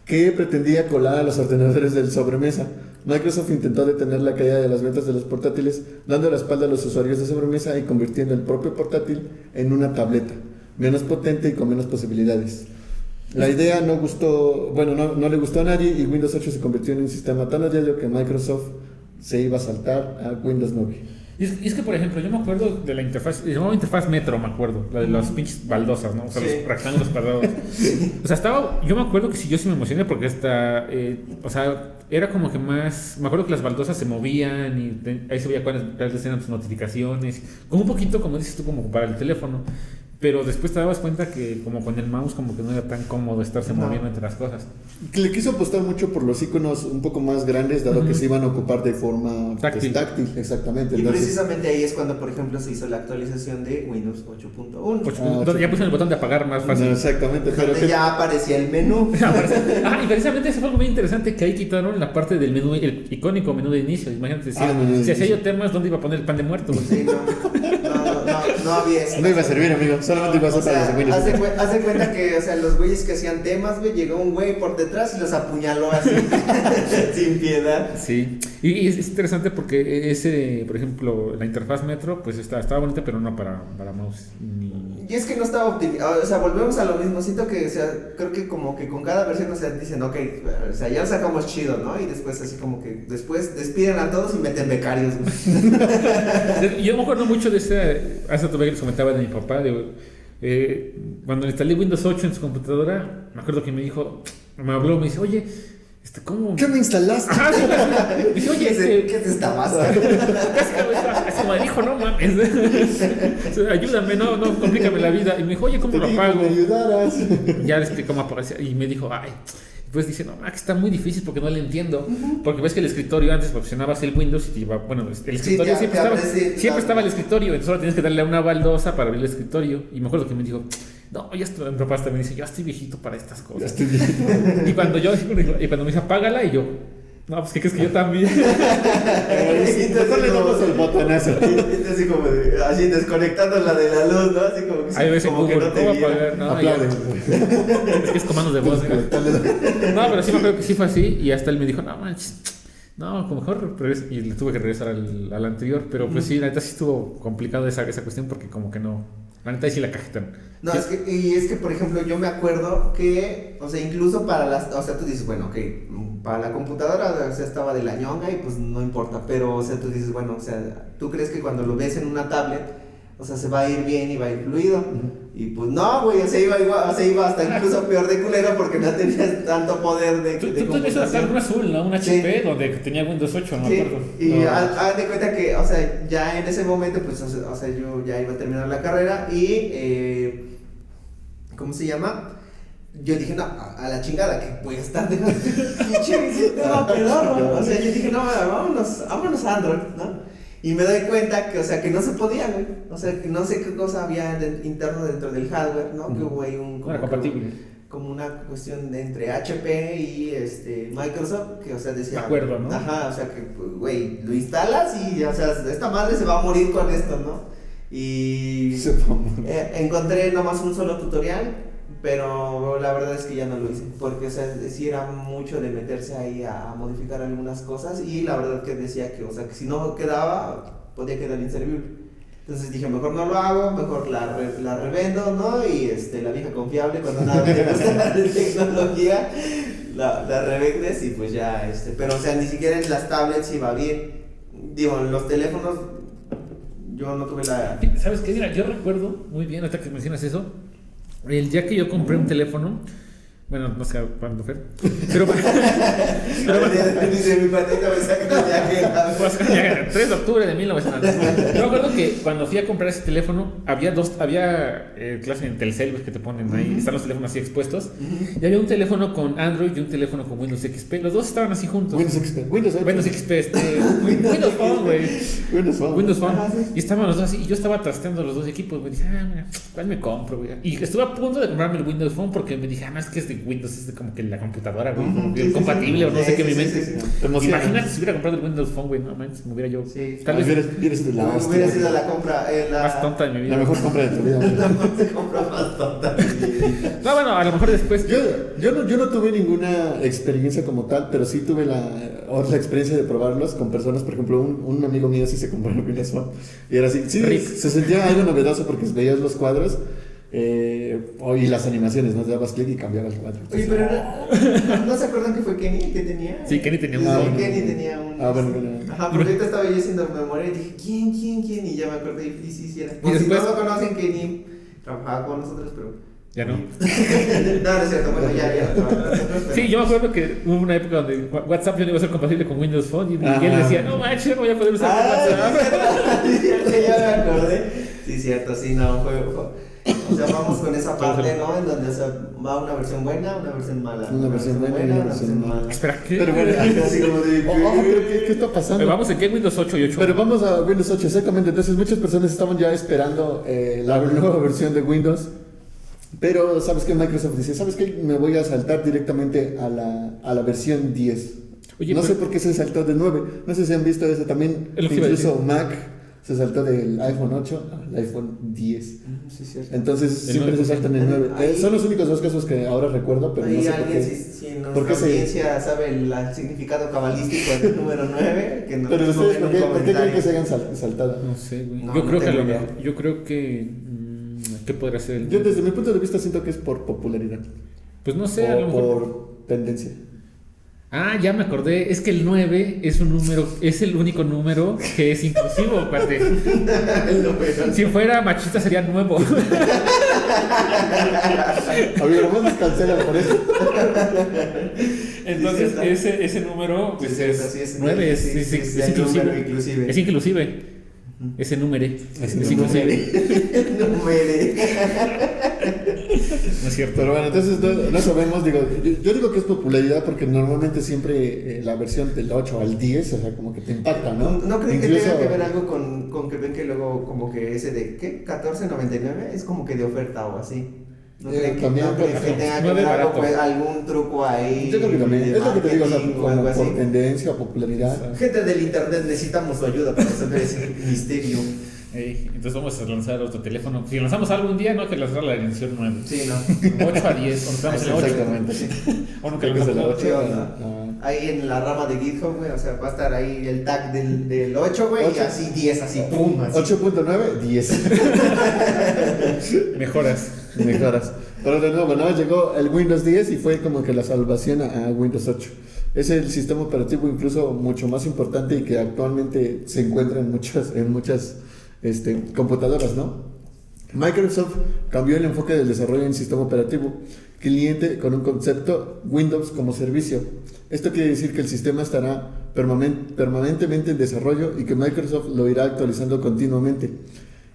que pretendía colar a los ordenadores del sobremesa. Microsoft intentó detener la caída de las ventas de los portátiles, dando la espalda a los usuarios de sobremesa y convirtiendo el propio portátil en una tableta, menos potente y con menos posibilidades. La idea no gustó, bueno, no, no le gustó a nadie y Windows 8 se convirtió en un sistema tan odiado que Microsoft se iba a saltar a Windows 9. Y es, y es que, por ejemplo, yo me acuerdo de la interfaz, se llamaba interfaz Metro, me acuerdo, la de las pinches baldosas, ¿no? O sea, Sí. los rectángulos [LAUGHS] cuadrados. O sea, estaba, yo me acuerdo que sí, yo sí me emocioné porque esta, eh, o sea, era como que más, me acuerdo que las baldosas se movían y ahí se veía cuáles cuáles eran tus notificaciones, como un poquito, como dices tú, como para el teléfono. Pero después te dabas cuenta que como con el mouse como que no era tan cómodo estarse No. moviendo entre las cosas. Que Le quiso apostar mucho por los iconos un poco más grandes, dado que se iban a ocupar de forma pues, Táctil. táctil, exactamente. Y Entonces, precisamente ahí es cuando, por ejemplo, se hizo la actualización de Windows 8.1. Pues, Ah, ya pusieron el botón de apagar más no, fácil. exactamente, pero que- ya aparecía el menú. [LAUGHS] ah, y precisamente eso fue algo muy interesante que ahí quitaron la parte del menú, el icónico menú de inicio. Imagínate, si, Ah, si hacía yo temas, ¿dónde iba a poner el pan de muerto? Sí, no, no, no, no, no había eso. no iba a servir, amigo, solamente O para los cu- de cuenta que, o sea, los güeyes que hacían temas, güey, llegó un güey por detrás y los apuñaló así, [LAUGHS] sin piedad. Sí, y, es es interesante porque ese, por ejemplo, la interfaz Metro, pues está, estaba bonita, pero no para, para mouse. Ni... Y es que no estaba optimizado, o sea, volvemos a lo mismo, siento que, o sea, creo que como que con cada versión, o sea, dicen, ok, o sea, ya lo sacamos chido, ¿no? Y después así como que, después despiden a todos y meten becarios. [LAUGHS] Yo me acuerdo mucho de ese, hace otro día que les comentaba de mi papá, de, eh, cuando le instalé Windows 8 en su computadora, me acuerdo que me dijo, me habló, me dice, oye, este, ¿cómo? ¿Qué me instalaste? Sí, me [LAUGHS] dice, ¿Qué oye, es, este, ¿Qué es esta máscara? [LAUGHS] Casi como dijo, no mames. [LAUGHS] Ayúdame, no, no, complícame la vida. Y me dijo, oye, ¿cómo Te lo dije que apago? me ayudaras. Ya le expliqué cómo apagar. Y me dijo, ay. Pues dice, no, Max, está muy difícil porque no le entiendo. Porque ves que el escritorio antes opcionabas el Windows y te llevaba, bueno, el escritorio siempre, estaba, siempre claro. estaba el escritorio, entonces solo tienes que darle a una baldosa para abrir el escritorio. Y me acuerdo que me dijo, no, ya estoy, mi papá también dice, yo estoy viejito para estas Ya cosas. estoy bien. [LAUGHS] Y cuando yo, y cuando me dice, apágala, y yo, no, pues, ¿qué crees que yo también? [LAUGHS] Mejor le damos el botonazo. [LAUGHS] así como de, así desconectando la de la luz, ¿no? Así como que, Ahí ves como que Google, no te ¿cómo viera. apagar? No, Aplaude. Es que es comandos de voz. ¿no? No, pero sí me acuerdo que sí fue así y hasta él me dijo, no manches, no, como mejor. Y le tuve que regresar al, al anterior, pero pues sí, la neta sí estuvo complicado esa, esa cuestión porque como que no, la neta sí la cajetan. No, Sí. es que, y es que, por ejemplo, yo me acuerdo que, o sea, incluso para las, o sea, tú dices, bueno, ok, para la computadora, o sea, estaba de la ñonga y pues no importa, pero, o sea, tú dices, bueno, o sea, tú crees que cuando lo ves en una tablet, o sea, se va a ir bien y va a ir fluido, y pues no, güey, o sea, iba igual, o sea, iba hasta incluso peor de culero porque no tenías tanto poder de, Tú, de tú tenías hasta un azul, ¿no? Un Sí. HP donde tenía Windows 8, no me Sí, acuerdo. y No. haz de cuenta que, o sea, ya en ese momento, pues, o sea, yo ya iba a terminar la carrera y, eh, ¿cómo se llama? yo dije, no, a, a la chingada, que voy a estar de [LAUGHS] pinche pedorro. O sea, yo dije, no, vámonos, vámonos a Android, ¿no? Y me doy cuenta que, o sea, que no se podía, güey. O sea, que no sé qué cosa había de- interno dentro del hardware, ¿no? Que hubo ahí un... Como compatible. como una cuestión de entre HP y este Microsoft que o sea decía De acuerdo, ¿no? ajá o sea que pues, güey lo instalas y o sea esta madre se va a morir con esto no y [LAUGHS] eh, encontré nomás un solo tutorial pero la verdad es que ya no lo hice porque o sea sí era mucho de meterse ahí a modificar algunas cosas y la verdad que decía que o sea que si no quedaba podía quedar inservible entonces dije, mejor no lo hago, mejor la, re- la revendo, ¿no? Y este, la vieja confiable, cuando nada gusta [LAUGHS] la tecnología, la, la revendes y pues ya, este, pero o sea, ni siquiera en las tablets iba bien. Digo, los teléfonos, yo no tuve la... ¿Sabes qué? Mira, yo recuerdo muy bien, hasta que mencionas eso, el día que yo compré un teléfono, bueno, no sé cuándo fue, [LAUGHS] pero, pero Dice mi patita, me saca de viaje. Pues, ya, 3 de octubre de 1900. Yo me acuerdo que cuando fui a comprar ese teléfono, había dos, había eh, clase en Telcel que te ponen ahí, están los teléfonos así expuestos, y había un teléfono con Android y un teléfono con Windows XP. Los dos estaban así juntos. Windows XP. Windows XP. Windows XP, este, Windows Phone, güey. Windows Phone. Windows Phone. Ajá, sí. Y estaban los dos así. Y yo estaba trasteando los dos equipos, güey. Dije, ah, mira, ¿cuál me compro, güey? Y estuve a punto de comprarme el Windows Phone porque me dije, ah, no, es que es de Windows, es de como que la computadora, güey. Ujú, sí, sí, compatible sí. o no sé Sí, qué, mi mente. Imagínate si hubiera comprado el Windows Phone, güey. No manches, me hubiera yo. Sí. Tal Ah, vez hubieras- hubieras sido la hostia. Hubiera sido la compra, eh, la... más tonta de mi vida. La mejor compra de tu vida. [LAUGHS] Se compra más tonta. No, bueno, a lo mejor después. Yo, yo, no, yo no tuve ninguna experiencia como tal, pero sí tuve la, la experiencia de probarlos con personas. Por ejemplo, un, un amigo mío sí se compró el Windows Phone. Y era así. Sí, Rick. se sentía algo novedoso porque veías los cuadros eh, o- y las animaciones, ¿no? Te dabas clic y cambiaba el cuadro. Oye, pero era- [LAUGHS] ¿no se acuerdan que fue Kenny que tenía? Sí, Kenny tenía un Sí. Kenny tenía un. Ah, bueno, bueno. Ajá, porque ahorita estaba yo haciendo memoria y dije, ¿quién, quién, quién? Y ya me acordé y sí, sí, sí era. Por si después- no lo conocen, Kenny trabajaba con nosotros, pero. Ya no. [LAUGHS] no, no es cierto, bueno, ya, ya. trabajaba con nosotros, pero- Sí, yo me acuerdo que hubo una época donde WhatsApp ya no iba a ser compatible con Windows Phone y, Ajá. decía, no manches, no voy a poder usar Ah, WhatsApp. [LAUGHS] sí, cierto, ya me acordé. Sí, cierto, sí, no, fue. fue- O sea, vamos con esa parte, ¿no? En donde o sea, va una versión buena, una versión mala. Una versión buena y una versión mala. Espera, ¿qué? Pero bueno, Así como de. oh, oh, pero ¿qué, qué está pasando? Pero vamos en qué Windows 8 y 8. Pero vamos a Windows 8, exactamente. Entonces muchas personas estaban ya esperando eh, la nueva versión de Windows. Pero sabes que Microsoft dice, ¿sabes qué? Me voy a saltar directamente a la, a la versión 10. Oye, no pero- sé por qué se saltó de 9. No sé si han visto eso también. Incluso. Mac se saltó del iPhone 8 al iPhone 10. Sí, cierto. Entonces El siempre se saltan el 9. Ahí- son los únicos dos casos que ahora recuerdo, pero no sé por alguien, qué. si, si en ¿Por qué se- audiencia sabe el, el significado cabalístico del [LAUGHS] número 9, que nos Pero ustedes, ¿por qué, por qué creen que se hayan sal- saltado? No sé, güey. No, yo no creo que lo Yo creo que. mm, ¿Qué podría ser? el- Yo desde mi punto de vista siento que es por popularidad. Pues no sé, a lo o mejor. por tendencia. Ah, ya me acordé. Es que el 9 es un número. Es el único número que es inclusivo, cuate. [LAUGHS] Si fuera machista sería nuevo. A mi hermano nos cancelan por eso. [LAUGHS] Entonces, ese, ese número pues Sí, es, sí, es- 9, es, es- es inclusive. Es inclusive. Ese número. Es, [LAUGHS] número. No es cierto. Pero bueno, entonces no, no sabemos, digo, yo, yo digo que es popularidad porque normalmente siempre eh, la versión del 8 al 10, o sea, como que te impacta, ¿no? ¿No, creen que tenga que ver algo con, con que ven que luego como que ese de ¿qué? 14.99 es como que de oferta o así? ¿No Eh, creen que, también no creen que tenga que ver algo, pues, algún truco ahí? Yo creo que también, es lo que te digo, o sea, o como algo así? por tendencia o popularidad. Exacto. Gente del internet necesitamos su ayuda para resolver ese [LAUGHS] misterio. Ey, entonces vamos a lanzar otro teléfono. Si lanzamos algún día, no hay que lanzar la edición 9. Sí, ¿no? 8 a 10, cuando estamos en el 8. Exactamente. O nunca Creo que es el lanzamos 8. Sí, ¿no? Ahí en la rama de GitHub, güey, o sea, va a estar ahí el tag del, del 8, güey, y así 10, así, pum, así. 8.9, 10. [LAUGHS] Mejoras. [LAUGHS] Mejoras. Pero de nuevo, ¿no? Llegó el Windows 10 y fue como que la salvación a, Windows 8. Es el sistema operativo incluso mucho más importante y que actualmente se encuentra en muchas, en muchas este, computadoras, ¿no? Microsoft cambió el enfoque del desarrollo en sistema operativo cliente con un concepto Windows como servicio. Esto quiere decir que el sistema estará permanen- permanentemente en desarrollo y que Microsoft lo irá actualizando continuamente.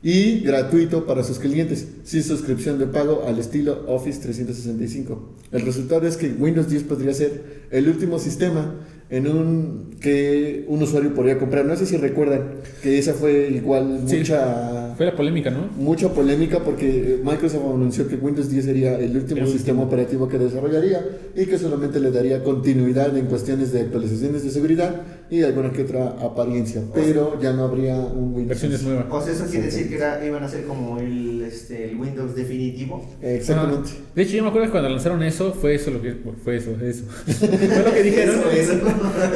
Y gratuito para sus clientes, sin suscripción de pago al estilo Office 365. El resultado es que Windows 10 podría ser el último sistema en un que un usuario podría comprar. No sé si recuerdan que esa fue igual Sí. mucha Fue la polémica, ¿no? mucha polémica porque Microsoft anunció que Windows 10 sería el último El sistema último. operativo que desarrollaría y que solamente le daría continuidad en cuestiones de actualizaciones de seguridad y alguna que otra apariencia, pero ya no habría un Windows. Versiones 10. nuevas. O sea, eso quiere decir que era- iban a ser como el, este, el Windows definitivo. Exactamente. Ah, de hecho, yo me acuerdo que cuando lanzaron eso, fue eso lo que. Fue eso, [LAUGHS] eso. fue lo que dijeron. Eso, eso.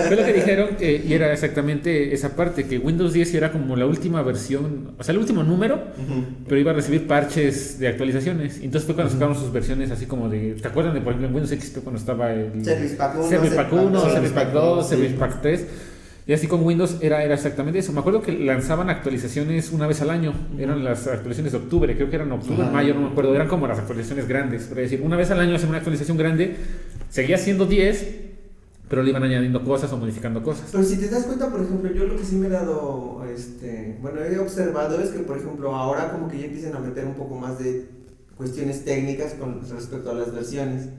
Fue lo que dijeron que, y era exactamente esa parte, que Windows 10 era como la última versión, o sea, el último número, pero iba a recibir parches de actualizaciones. Y Entonces fue cuando sacaron sus versiones así como de. ¿Te acuerdan de, por ejemplo, en Windows XP cuando estaba el. Service Pack 1, Service Pack 1, Service Pack 2, sí. Service Pack 3. Y así con Windows era, era exactamente eso. Me acuerdo que lanzaban actualizaciones una vez al año. Eran las actualizaciones de octubre, creo que eran octubre, Ajá. mayo, no me acuerdo. Eran como las actualizaciones grandes. Es decir, una vez al año hacen una actualización grande. Seguía siendo 10, pero le iban añadiendo cosas o modificando cosas. Pero si te das cuenta, por ejemplo, yo lo que sí me he dado, este, bueno, he observado es que, por ejemplo, ahora como que ya empiezan a meter un poco más de cuestiones técnicas con respecto a las versiones.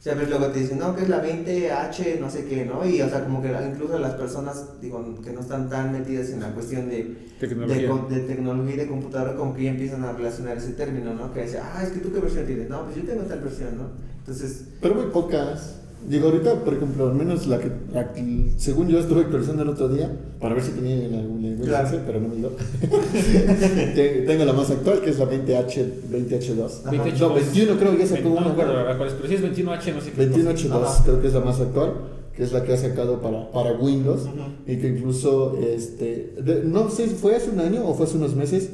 O sea, ves, luego te dicen, no, que es la 20H, no sé qué, ¿no? Y, o sea, como que incluso las personas, digo, que no están tan metidas en la cuestión de, de, Tecnología. co- de tecnología y de computadora, como que ya empiezan a relacionar ese término, ¿no? Que dice, ah, es que tú qué versión tienes, no, pues yo tengo tal versión, ¿no? Entonces, Pero muy pocas. Digo, ahorita, por ejemplo, al menos la que, la que- según yo estuve actualizando el otro día, para ver si tenía la, la Windows Claro. 11, pero no me dio. [LAUGHS] Te- Tengo la más actual, que es la 20H, 20H2. Ajá. 20H2. No, 21 creo que ya sacó No una. me acuerdo ¿no? la verdad cuál es, pero sí es 21H, no sé qué. 21H2 Ajá. creo que es la más actual, que es la que ha sacado para, para Windows Ujú. y que incluso, este, de- no sé si fue hace un año o fue hace unos meses,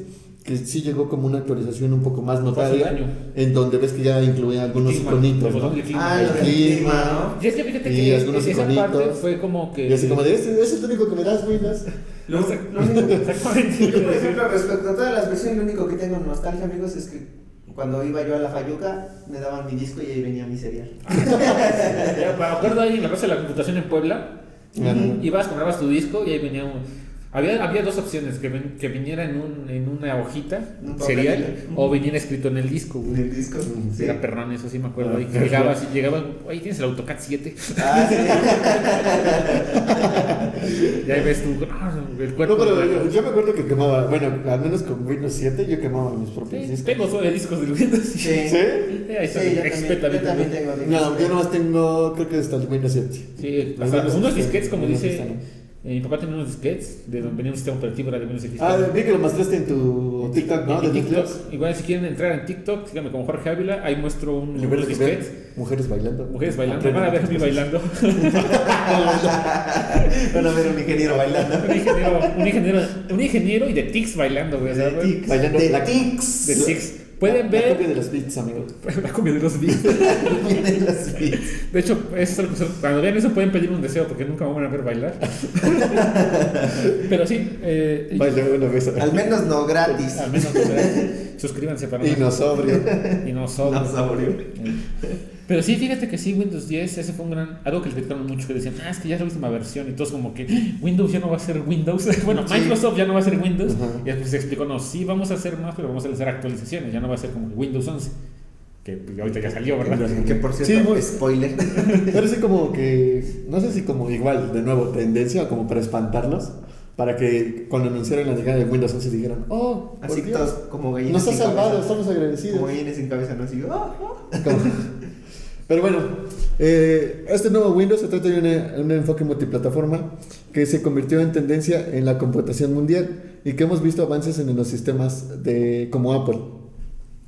que sí llegó como una actualización un poco más año. en donde ves que ya incluía algunos Clima, iconitos, ¿no? clima. ah, el clima, ¿no? Y es que fíjate Y que algunos esa iconitos. parte fue como que. Y así como de, ese, ese es el único que me das, Windows. Lo, único, yo, [LAUGHS] por ejemplo, respecto a todas las versiones, lo único que tengo nostalgia, amigos, es que cuando iba yo a la Fayuca, me daban mi disco y ahí venía mi serial. [LAUGHS] Ya, Me acuerdo ahí en la Plaza de la Computación en Puebla. Ibas, comprabas tu disco y ahí venía un. Había, había dos opciones: que, ven- que viniera en, un, en una hojita, Un serial, o viniera escrito en el disco, güey. el disco. Sí. Era perrón, eso sí me acuerdo. Ah, llegabas y llegabas, ahí tienes el AutoCAD 7. Ah, sí. [LAUGHS] Y ahí ves tu. [LAUGHS] ah, el cuerpo. No, pero yo, yo me acuerdo que quemaba, bueno, al menos con Windows 7 yo quemaba mis propios Sí, discos. tengo todavía discos del Windows. Sí. ¿Sí? Ahí está, Sí, yo también, yo también también tengo. No, yo nomás tengo, creo que hasta el Windows 7. Sí, Los hasta Windows unos disquetes, como dice. Eh, mi papá tenía unos disquetes de donde venía un sistema operativo era de Windows XP. Ah, vi que lo mostraste en tu TikTok, ¿no? En TikTok. Igual si quieren entrar en TikTok, síganme como Jorge Ávila, ahí muestro un, disquetes. mujeres bailando. Mujeres bailando, van a ver a mí bailando. [LAUGHS] Van a ver un ingeniero bailando. un, ingeniero, un, ingeniero, un ingeniero y de Tix bailando, güey. De Tix. Bailando De la- Tix. De Tix. Pueden La copia ver de los beats, amigo. [LAUGHS] la comida de los beats. Vienen las [LAUGHS] beats. De hecho, eso es que- cuando vean eso pueden pedir un deseo porque nunca me van a ver bailar. [LAUGHS] Pero sí, eh, Bailé una vez. Al menos no gratis. al menos eh, suscríbanse para Y no sobrio. y no solo. Dinosaurio. Pero sí, fíjate que sí, Windows 10, ese fue un gran. Algo que le criticaron mucho, que decían, ah, es que ya es la última versión. Y todos, como que Windows ya no va a ser Windows. [LAUGHS] bueno, Sí. Microsoft ya no va a ser Windows. Y después se explicó, no, sí, vamos a hacer más, pero vamos a hacer actualizaciones. Ya no va a ser como Windows 11. Que pues, ahorita ya salió, ¿verdad? Que por Sí, cierto, muy- spoiler. [LAUGHS] Parece como que, no sé si como igual, de nuevo, tendencia o como para espantarlos. Para que cuando anunciaran la llegada de Windows 11 dijeran, oh, por Así Dios, todos como gallinas. nos ha sin salvado, cabeza. estamos agradecidos. Como gallinas sin cabeza, no así. ah, ah. Pero bueno, eh, este nuevo Windows se trata de un enfoque multiplataforma que se convirtió en tendencia en la computación mundial y que hemos visto avances en los sistemas de, como Apple,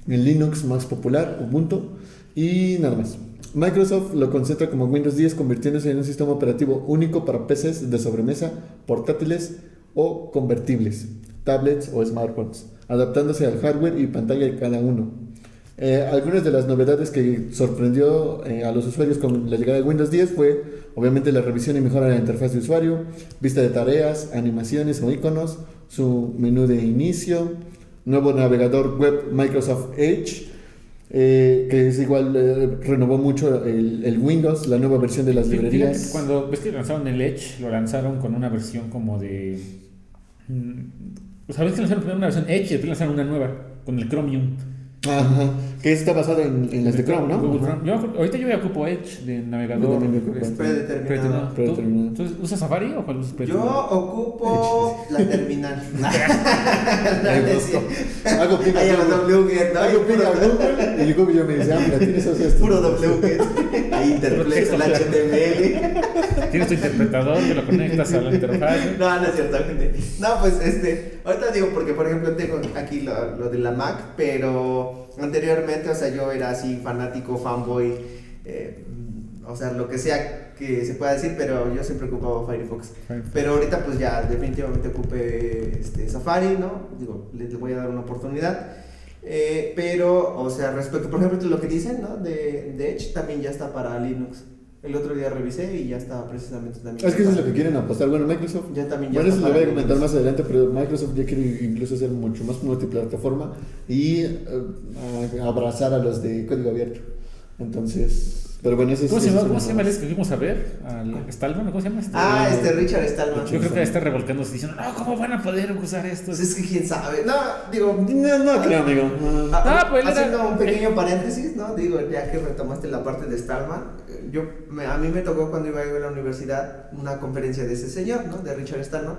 en Linux más popular, Ubuntu y nada más. Microsoft lo concentra como Windows 10 convirtiéndose en un sistema operativo único para PCs de sobremesa, portátiles o convertibles, tablets o smartphones, adaptándose al hardware y pantalla de cada uno. Eh, algunas de las novedades que sorprendió eh, a los usuarios con la llegada de Windows 10 fue obviamente la revisión y mejora de la interfaz de usuario, vista de tareas, animaciones o iconos, su menú de inicio, nuevo navegador web Microsoft Edge, eh, que es igual, eh, renovó mucho el, el Windows, la nueva versión de las librerías. cuando ves que lanzaron el Edge, lo lanzaron con una versión como de. mm, Pues sabes que lanzaron primero una versión Edge y después lanzaron una nueva con el Chromium. Ajá. Que está basado en, en las de Chrome, ¿no? Google. Chrome. Yo, ocupo- ahorita yo ya ocupo Edge de navegador. Yo este, Predeterminado. predeterminado. ¿Tú- Predeterminado. ¿Tú usas Safari o cuál usas Yo ocupo la terminal. [LAUGHS] [LAUGHS] Hago clic a Ahí. WGET. Hago clic a Google y Google ya me dice, ah, mira, tienes esto. [LAUGHS] Puro WGET. Ahí interplex, el HTML. Tienes tu interpretador que lo conectas a la interfaz. No, no es cierto, gente. No, pues este, ahorita digo porque por ejemplo tengo aquí lo, lo de la Mac, pero anteriormente, o sea, yo era así fanático, fanboy, eh, o sea, lo que sea que se pueda decir, pero yo siempre ocupaba Firefox. Pero ahorita pues ya definitivamente ocupé este, Safari, ¿no? Digo, les voy a dar una oportunidad. Eh, pero, o sea, respecto, por ejemplo, lo que dicen, ¿no? De, de Edge también ya está para Linux. El otro día revisé y ya está precisamente también. Es que eso es lo que quieren apostar. Bueno, Microsoft. Ya también ya Bueno, eso lo voy a comentar más adelante, pero Microsoft ya quiere incluso ser mucho más multiplataforma y a- abrazar a los de código abierto. Entonces, pero bueno, eso es. ¿Cómo se llama, ¿cómo se llama el que fuimos a ver? ¿Al Stallman? ¿Cómo se llama este? Ah, este Richard Stallman. Yo creo que está revolcándose diciendo, no, ¿cómo van a poder usar esto? Es que quién sabe. No, digo. No, no creo, amigo. No. Ah, Ah, pues, haciendo era- un pequeño paréntesis, ¿no? Digo, ya que retomaste la parte de Stallman, yo, me- a mí me tocó cuando iba a ir a la universidad una conferencia de ese señor, ¿no? De Richard Stallman.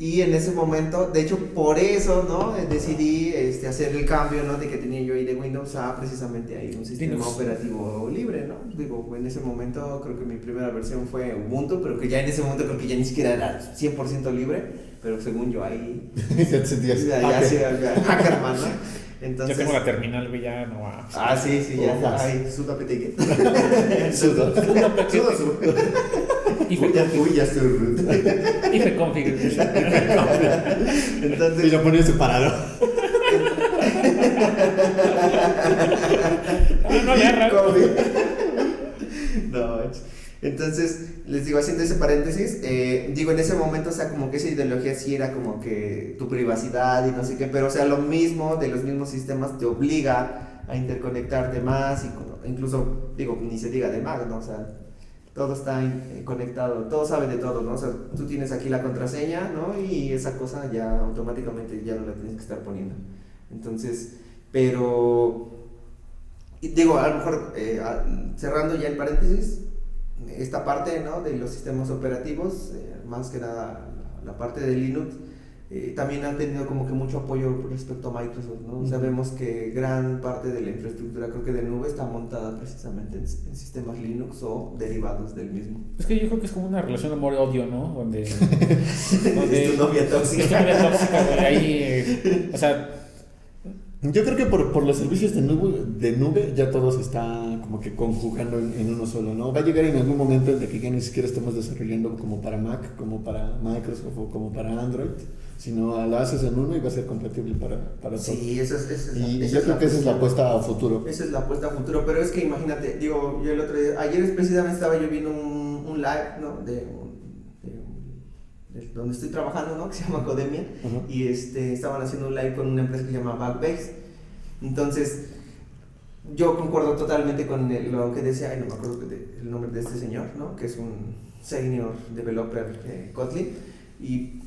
Y en ese momento, de hecho, por eso, ¿no? Decidí este, hacer el cambio, ¿no? De que tenía yo ahí de Windows a precisamente ahí un sistema Linux. operativo libre, ¿no? Digo, en ese momento creo que mi primera versión fue Ubuntu, pero que ya en ese momento creo que ya ni siquiera era 100% libre, pero según yo ahí [LAUGHS] ya te sentías. ya, ya, sí, [LAUGHS] ya, Hackerman, ¿no? Ya Entonces. tengo la terminal, güey, ya no va. Ah, sí, sí, ya. Ay, suda peteque. [LAUGHS] Sudo. Sudo, su. Y Uy, ya, estoy root. [LAUGHS] Y fue config. [LAUGHS] Y Entonces. lo ponía separado. [LAUGHS] No. No, ch- entonces, les digo, haciendo ese paréntesis, eh, digo, en ese momento, o sea, como que esa ideología sí era como que tu privacidad y no sé qué, pero, o sea, lo mismo de los mismos sistemas te obliga a interconectarte más, y incluso, digo, ni se diga de Mac, ¿no? O sea, todo está eh, conectado, todo sabe de todo, ¿no? Tú tienes aquí la contraseña, ¿no? Y esa cosa ya automáticamente ya no la tienes que estar poniendo. Entonces, pero digo, a lo mejor eh, cerrando ya el paréntesis, esta parte ¿no? de los sistemas operativos, eh, más que nada la parte de Linux, eh, también han tenido como que mucho apoyo respecto a Microsoft. ¿no? Sabemos que gran parte de la infraestructura, creo que de nube, está montada precisamente en, en sistemas Linux o derivados del mismo. Es que yo creo que es como una relación amor-odio, ¿no? Donde. [LAUGHS] Es tu novia Es tu tóxica. novia tóxica, güey. Ahí. eh, o sea, Yo creo que por, por los servicios de nube, de nube ya todo se está como que conjugando en, en uno solo, ¿no? Va a llegar en algún momento en el que ya ni siquiera estemos desarrollando como para Mac, como para Microsoft o como para Android, sino lo haces en uno y va a ser compatible para, para todo. Sí, eso es, eso es la- Y esa yo es creo la que esa es la apuesta a futuro. Esa es la apuesta a futuro, pero es que imagínate, digo, yo el otro día, ayer precisamente estaba yo viendo un, un live, ¿no? De, de de donde estoy trabajando, ¿no? Que se llama Codemia, Ajá. y este, estaban haciendo un live con una empresa que se llama Backbase. Entonces, yo concuerdo totalmente con el- lo que decía, ay, no me acuerdo de- el nombre de este señor, ¿no? Que es un senior developer de Kotlin, y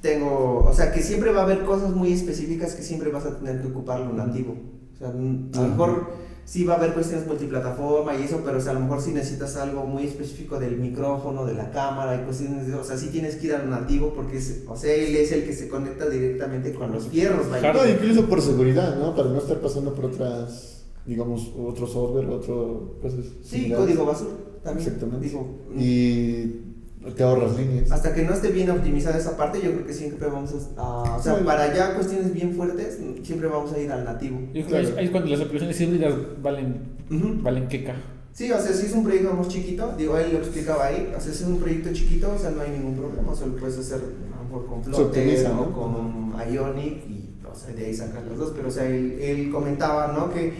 tengo, o sea, que siempre va a haber cosas muy específicas que siempre vas a tener que ocupar lo nativo. O sea, a lo mejor sí va a haber cuestiones multiplataforma y eso, pero o sea, a lo mejor sí necesitas algo muy específico del micrófono, de la cámara y cuestiones de, o sea, sí tienes que ir al nativo porque es, o sea, él es el que se conecta directamente con los fierros. No, incluso por seguridad, ¿no? Para no estar pasando por otras, digamos, otro software, otro cosas. Sí, similares. código basura también. Exactamente. Digo, Y te ahorras líneas. hasta que no esté bien optimizada esa parte, yo creo que siempre vamos a, a- o sea, Sí. para ya cuestiones bien fuertes, siempre vamos a ir al nativo. yo creo que Claro. ahí- ahí es cuando las aplicaciones híbridas valen, Ujú. valen queca. Sí, o sea, si es un proyecto más chiquito, digo, él lo explicaba ahí, o sea, si es un proyecto chiquito, o sea, no hay ningún problema, solo puedes hacer a lo mejor con Flutter o ¿no? con Ionic y, o sea, de ahí sacar los dos, pero, o sea, él, él comentaba, ¿no? Que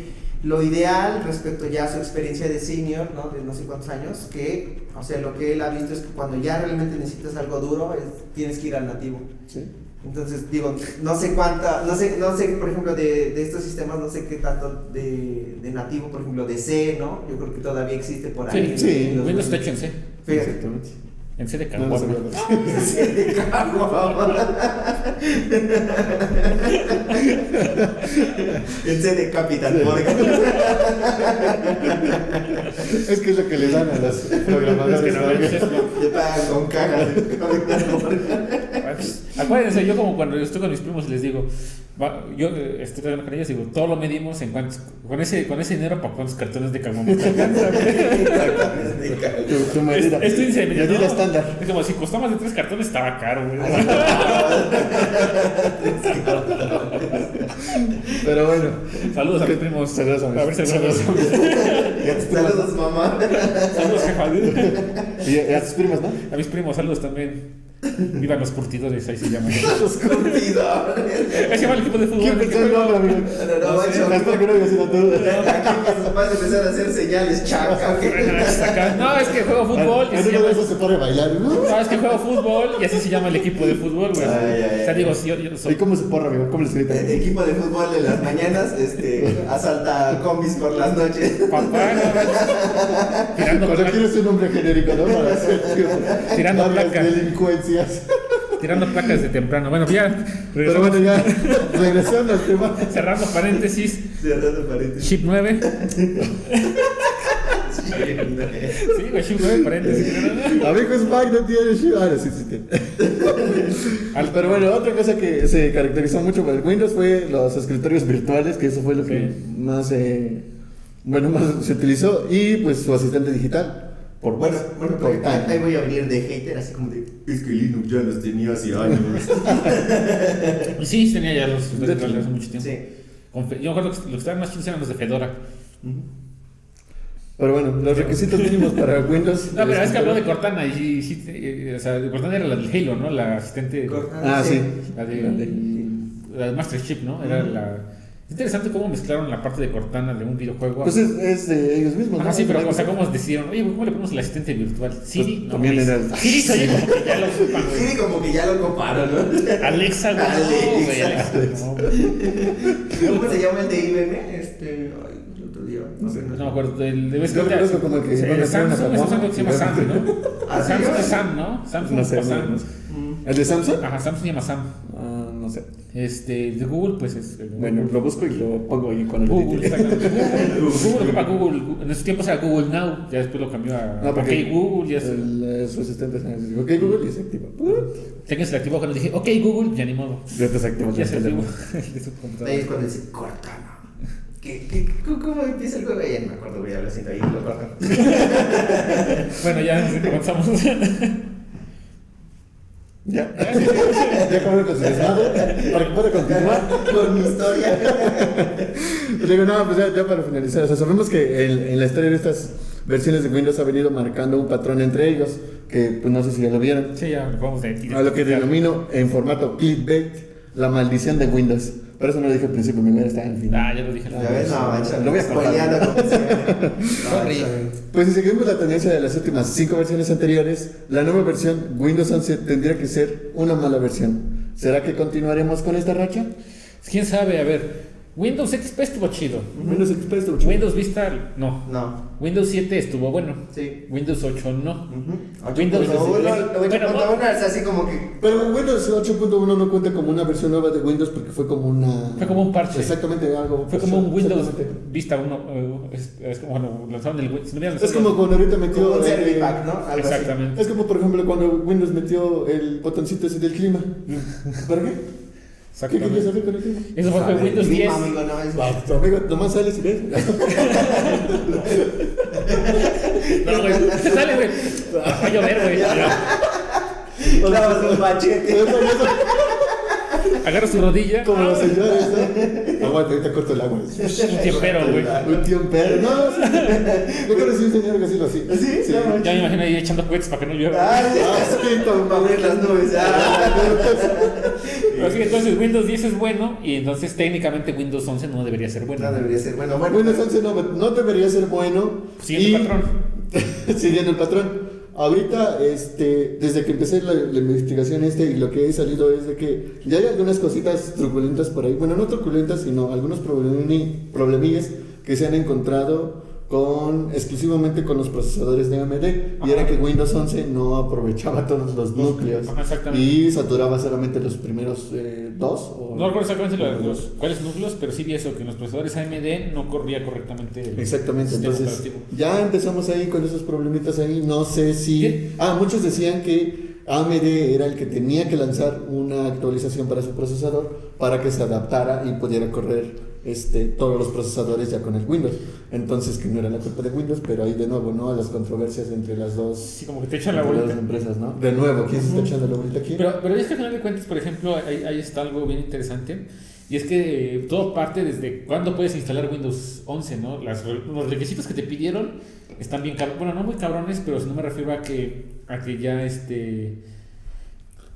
lo ideal respecto ya a su experiencia de senior, ¿no? De no sé cuántos años, que, o sea, lo que él ha visto es que cuando ya realmente necesitas algo duro, es- tienes que ir al nativo. Sí. Entonces, digo, no sé cuánta, no sé, no sé, por ejemplo, de, de estos sistemas, no sé qué tanto de, de nativo, por ejemplo, de C, ¿no? Yo creo que todavía existe por ahí. Sí, Sí, Windows está hecho en C. Fíjate. Exactamente. En C de No, no Caguama. [LAUGHS] sabía. Sí, de Caguama. En C de Capital Morgan. Es que es lo que les dan a los programadores. Es que no, es. Te pagan con cajas de Capital Morgan. Acuérdense, yo como cuando estoy con mis primos les digo, va- yo eh, estoy trabajando con ellos, digo, todo lo medimos en cuántos, con ese, con ese dinero para cuántos cartones de caguama te alcanza, [LAUGHS] güey? Tu, tu medida. Esto dice, medida no, estándar. Es como si costó más de tres cartones, estaba caro, güey. [LAUGHS] Pero bueno. Saludos a mis primos. Saludos a mis- a ver si saludos Y [LAUGHS] Saludos, mamá. Saludos, jefa. Y a- y tus primas, ¿no? A mis primos, saludos también. Vivan los curtidores, ahí se llaman. Los curtidores. Ahí se llama el equipo de fútbol. ¿Quién pensó el nombre, amigo? No, no, No macho. espero que no haya sido que vas a empezar a hacer señales chaca. [LAUGHS] No, es que juego fútbol. y En se uno llama- de esos se pone a bailar. ¿no? No, es que juego fútbol y así se llama el equipo de fútbol, güey. Ay, ay, O sea, ay. digo, si yo, yo ¿Y soy. cómo se porra, amigo? ¿Cómo les grita? El equipo de fútbol de las mañanas este, [LAUGHS] asalta combis por las noches. Papá, no, tirando, Cuando quieres un nombre genérico, ¿no? Tirando placas. Tirando placas de temprano. Bueno, ya. Pero bueno, ya, regresando al tema. Cerrando paréntesis. Cerrando paréntesis. Chip 9. Sí, güey, Chip 9, paréntesis. Amigo Spike no tiene shit. Ah, no, sí, sí tiene. Pero bueno, otra cosa que se caracterizó mucho por el Windows fue los escritorios virtuales, que eso fue lo que Sí. más, eh, bueno, más se utilizó. Y pues su asistente digital. Por Bueno, bueno, por ahí, ahí voy a venir de hater, así como de. Es que Linux ya los tenía hace años. [LAUGHS] Y sí, tenía ya los virtuales hace mucho tiempo. Sí. Yo me acuerdo que los que estaban más chidos eran los de Fedora. Pero bueno, los requisitos mínimos para [LAUGHS] Windows. No, pero es que habló de Cortana y sí, sí, eh, o sea, Cortana era la del Halo, ¿no? La asistente. Ah, sí. La de, la de Master Chip, ¿no? Era la. Es interesante cómo mezclaron la parte de Cortana de un videojuego. Pues es, es de ellos mismos, Ajá, ¿no? sí, pero o sea, cómo decidieron, oye, ¿cómo le ponemos el asistente virtual? Siri, no, también era el- Siri, como que ya lo ocupan. Sí, como que ya lo comparon, ¿no? Alexa, güey. no, güey, Alexa. Alexa, no. ¿Cómo se llama el de IBM? Este. Ay, el otro día. No sé. No me acuerdo, el de Yo como que una Samsung es que se llama Sam, ¿no? Ah. Samsung es Sam, ¿no? Samsung No o Sam. no. ¿El de Samsung? Ajá, Samsung se llama Sam. Ah, no sé. Este, el de Google, pues es. Bueno, lo busco y lo pongo ahí con el [LAUGHS] Google. Google, Google, Google. En esos tiempos era Google Now, ya después lo cambió a No, OK Google. Ya se, el, eh, su asistente se dice, ok Google y se activa. ya que se le activó cuando dije OK Google, ya ni modo. Ya te se activa. Ya se el activó [LAUGHS] Ahí es cuando dice Cortana. ¿Qué, qué, cómo- ¿Cómo empieza el juego? Ya no me acuerdo, voy a lo siento ahí, lo cortan. [LAUGHS] Bueno, ya avanzamos. Ya. [LAUGHS] ya con su desmadre. Para que pueda continuar. Con mi historia. Le [LAUGHS] digo, no, pues ya, ya para finalizar. O sea, sabemos que en, en la historia de estas versiones de Windows ha venido marcando un patrón entre ellos. Que pues no sé si ya lo vieron. Sí, ya vamos de A lo que denomino en formato clickbait la maldición de Windows. Por eso no lo dije al principio, mi está en el final. Ah, ya lo dije. Ya ves, no, mancha. Lo voy a cortar. [LAUGHS] Pues si seguimos la tendencia de las últimas cinco versiones anteriores, la nueva versión Windows 11 tendría que ser una mala versión. ¿Será que continuaremos con esta racha? ¿Quién sabe? A ver, Windows XP estuvo chido. Windows XP estuvo chido. Windows Vista, no. No. Windows 7 estuvo bueno. Sí. Windows 8 no. Ujú. Windows 8.1 Bueno, 8.1 es así como que. Pero Windows 8.1 no cuenta como una versión nueva de Windows porque fue como una... Fue como un parche. Exactamente, algo... Fue como un Windows. Vista 1. eh, es, es como, bueno, lanzaron el Windows. Es como cuando ahorita metió... Como un eh, servipack, ¿no? Algo así. Exactamente. Es como por ejemplo cuando Windows metió el botoncito ese del clima. ¿Para qué? ¿Qué Exactamente. hacer con el? Eso fue con Windows clima, 10. amigo, no, es- Tu amigo, nomás sales y ves. No, güey. Dale, güey. Va a llover, güey. Un machete. Agarra su rodilla. Como los señores, ¿no? Aguanta, ahorita corto el agua. Un tiempero, güey. Un tiempero. No, sí. Yo conocí un señor que así lo hacía. ¿Sí? Sí. No, Ya me imagino ahí echando cohetes para que no llueva. Ah, sí. Ah, sí, Para abrir las nubes. Ah. Pero sí, entonces Windows 10 es bueno y entonces técnicamente Windows 11 no debería ser bueno. No debería ser. Bueno, bueno. Windows 11 no, no debería ser bueno. Siguiendo el patrón. [LAUGHS] Siguiendo el patrón. Ahorita, este, desde que empecé la, la investigación este y lo que he salido es de que ya hay algunas cositas truculentas por ahí. Bueno, no truculentas, sino algunos problemi- problemillas que se han encontrado con exclusivamente con los procesadores de AMD y era que Windows 11 no aprovechaba todos los núcleos Ajá, y saturaba solamente los primeros eh, dos. o- No recuerdo exactamente lo- los los, cuáles núcleos, pero sí vi eso, que en los procesadores AMD no corría correctamente el Exactamente, entonces operativo. ya empezamos ahí con esos problemitas ahí, no sé si... ¿Qué? Ah, muchos decían que AMD era el que tenía que lanzar una actualización para su procesador para que se adaptara y pudiera correr este, todos los procesadores ya con el Windows. Entonces que no era la culpa de Windows, pero ahí de nuevo, ¿no? Las controversias entre las dos, Sí, como que te echan la las bolita. empresas, ¿no? De nuevo, ¿quién se está echando la bolita aquí? Pero, pero es que al final de cuentas, por ejemplo, ahí, ahí está algo bien interesante. Y es que eh, todo parte desde cuándo puedes instalar Windows 11, ¿no? Las, los requisitos que te pidieron están bien cabrones. Bueno, no muy cabrones, pero no me refiero a que, a que ya este.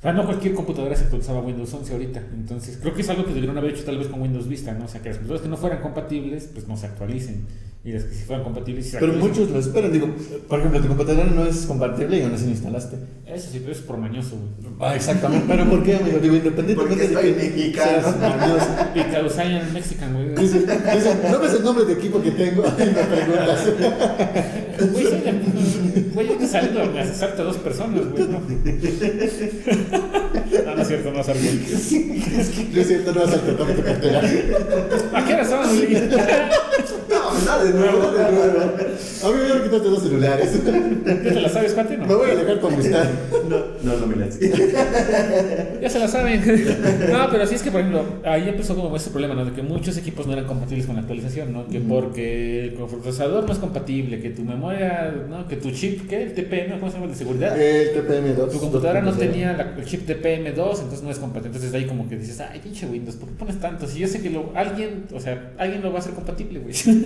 O sea, no cualquier computadora se actualizaba Windows 11 ahorita. Entonces, creo que es algo que debieron haber hecho tal vez con Windows Vista, ¿no? O sea, que las computadoras que no fueran compatibles, pues no se actualicen. Y las que sí fueran compatibles, sí se Pero actualicen. muchos lo esperan, digo, por ejemplo, tu computadora no es compatible y aún así lo instalaste. Eso sí, pero es por mañoso, güey. Ah, exactamente. ¿Pero por qué, amigo? Digo, independientemente de que mexicano. am [LAUGHS] Mexican, güey. Dice, dice, ¿no ves el nombre de equipo que tengo? [LAUGHS] Y me preguntas. Güey, yo saliendo me asalta a dos personas, güey. No. [LAUGHS] No es cierto, no salgo. No [LAUGHS] es cierto, no salgo, toma tu cartera. [LAUGHS] ¿A qué hora estamos? [LAUGHS] No, nada de nuevo, de nuevo. A mí me van a quitar los celulares. ¿Ya te la sabes, Pati? No. Me voy a dejar con. No, no, no me la. Ya se la saben. No, pero sí es que, por ejemplo, ahí empezó como ese problema, ¿no? De que muchos equipos no eran compatibles con la actualización, ¿no? Que porque el procesador no es compatible, que tu memoria, ¿no? Que tu chip, ¿qué? El TPM, ¿cómo se llama? De seguridad. El TPM2. Tu computadora no tenía el chip TPM2 entonces no es compatible. Entonces ahí como que dices, ay, pinche Windows, ¿por qué pones tanto? Si yo sé que alguien, o sea, alguien lo va a hacer compatible, güey. Sí.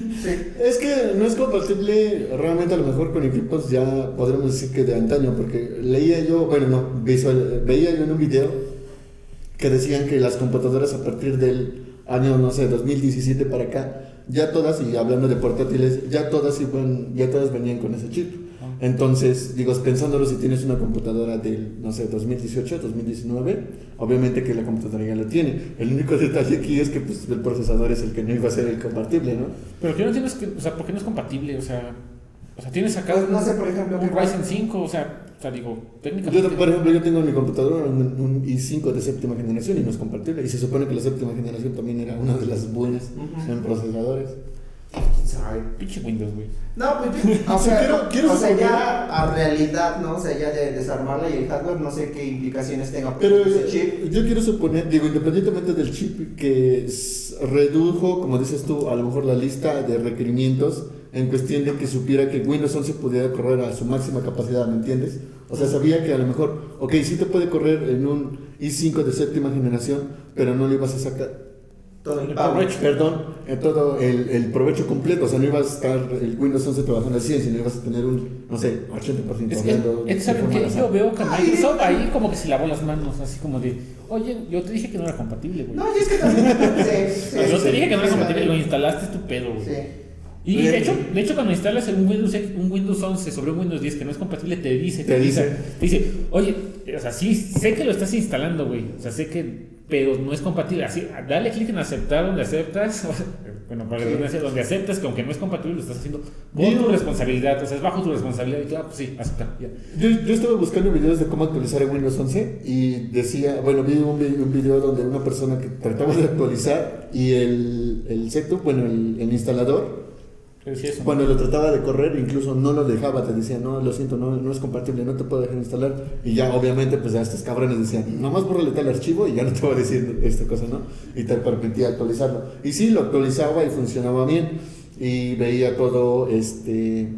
Es que no es compatible realmente a lo mejor con equipos ya podremos decir que de antaño, porque leía yo, bueno, no, veía yo en un video que decían que las computadoras a partir del año, no sé, 2017 para acá, ya todas, y hablando de portátiles, ya todas, iban, ya todas venían con ese chip. Entonces, digo, pensándolo si tienes una computadora del, no sé, 2018, 2019, obviamente que la computadora ya lo tiene. El único detalle aquí es que pues, el procesador es el que no iba a ser el compatible, ¿no? Pero que no entiendo es que, o sea, ¿por qué no es compatible? O sea, o sea tienes acá Pues, no sé, por ejemplo, un qué Ryzen 5, o sea, o sea, digo, técnicamente. Yo, por ejemplo, yo tengo en mi computadora un, un i5 de séptima generación y no es compatible. Y se supone que la séptima generación también era una de las buenas en procesadores. Sabe. Pinche Windows, güey. No, pues yo, [LAUGHS] o sea, quiero- quiero o sea, ya a realidad, ¿no? O sea, ya de desarmarla y el hardware, no sé qué implicaciones tenga Pero ese chip. yo quiero suponer, digo, independientemente del chip que redujo, como dices tú, a lo mejor la lista de requerimientos en cuestión de que supiera que Windows 11 pudiera correr a su máxima capacidad, ¿me entiendes? O sea, sabía que a lo mejor, ok, sí te puede correr en un i5 de séptima generación, pero no le ibas a sacar Todo el el power. provecho. Perdón, en todo el, el provecho completo, o sea, no ibas a estar el Windows 11 trabajando al 100, sino ibas a tener un, no sé, 80% Es que, hablando es, al Yo veo que Microsoft ahí como que se lavó las manos, así como de, oye, yo te dije que no era compatible, güey. No, y es que también. [LAUGHS] sí, sí, yo sí, te dije que no era sí, compatible, sí. lo instalaste, es tu pedo, güey. Sí. Y de hecho, de hecho, cuando instalas un Windows, un Windows 11 sobre un Windows 10 que no es compatible, te dice, Te dice. te dice, oye, o sea, sí, sé que lo estás instalando, güey, o sea, sé que, pero no es compatible. Así, dale clic en aceptar donde aceptas, [LAUGHS] bueno, para Sí. donde, donde aceptas que aunque no es compatible, lo estás haciendo por Digo- tu responsabilidad, o sea, es bajo tu responsabilidad. Y ah, pues sí, acepta, ya. Yo, yo estaba buscando videos de cómo actualizar el Windows 11 y decía, bueno, vi un, un video donde una persona que trataba de actualizar y el, el setup, bueno, el, el instalador, sí, eso. cuando lo trataba de correr, incluso no lo dejaba, te decía, no, lo siento, no, no es compatible, no te puedo dejar instalar. Y ya, obviamente, pues ya estos cabrones decían, nomás bórrale tal archivo y ya no te voy a decir esta cosa, ¿no? Y te permitía actualizarlo. Y sí, lo actualizaba y funcionaba bien. Y veía todo, este,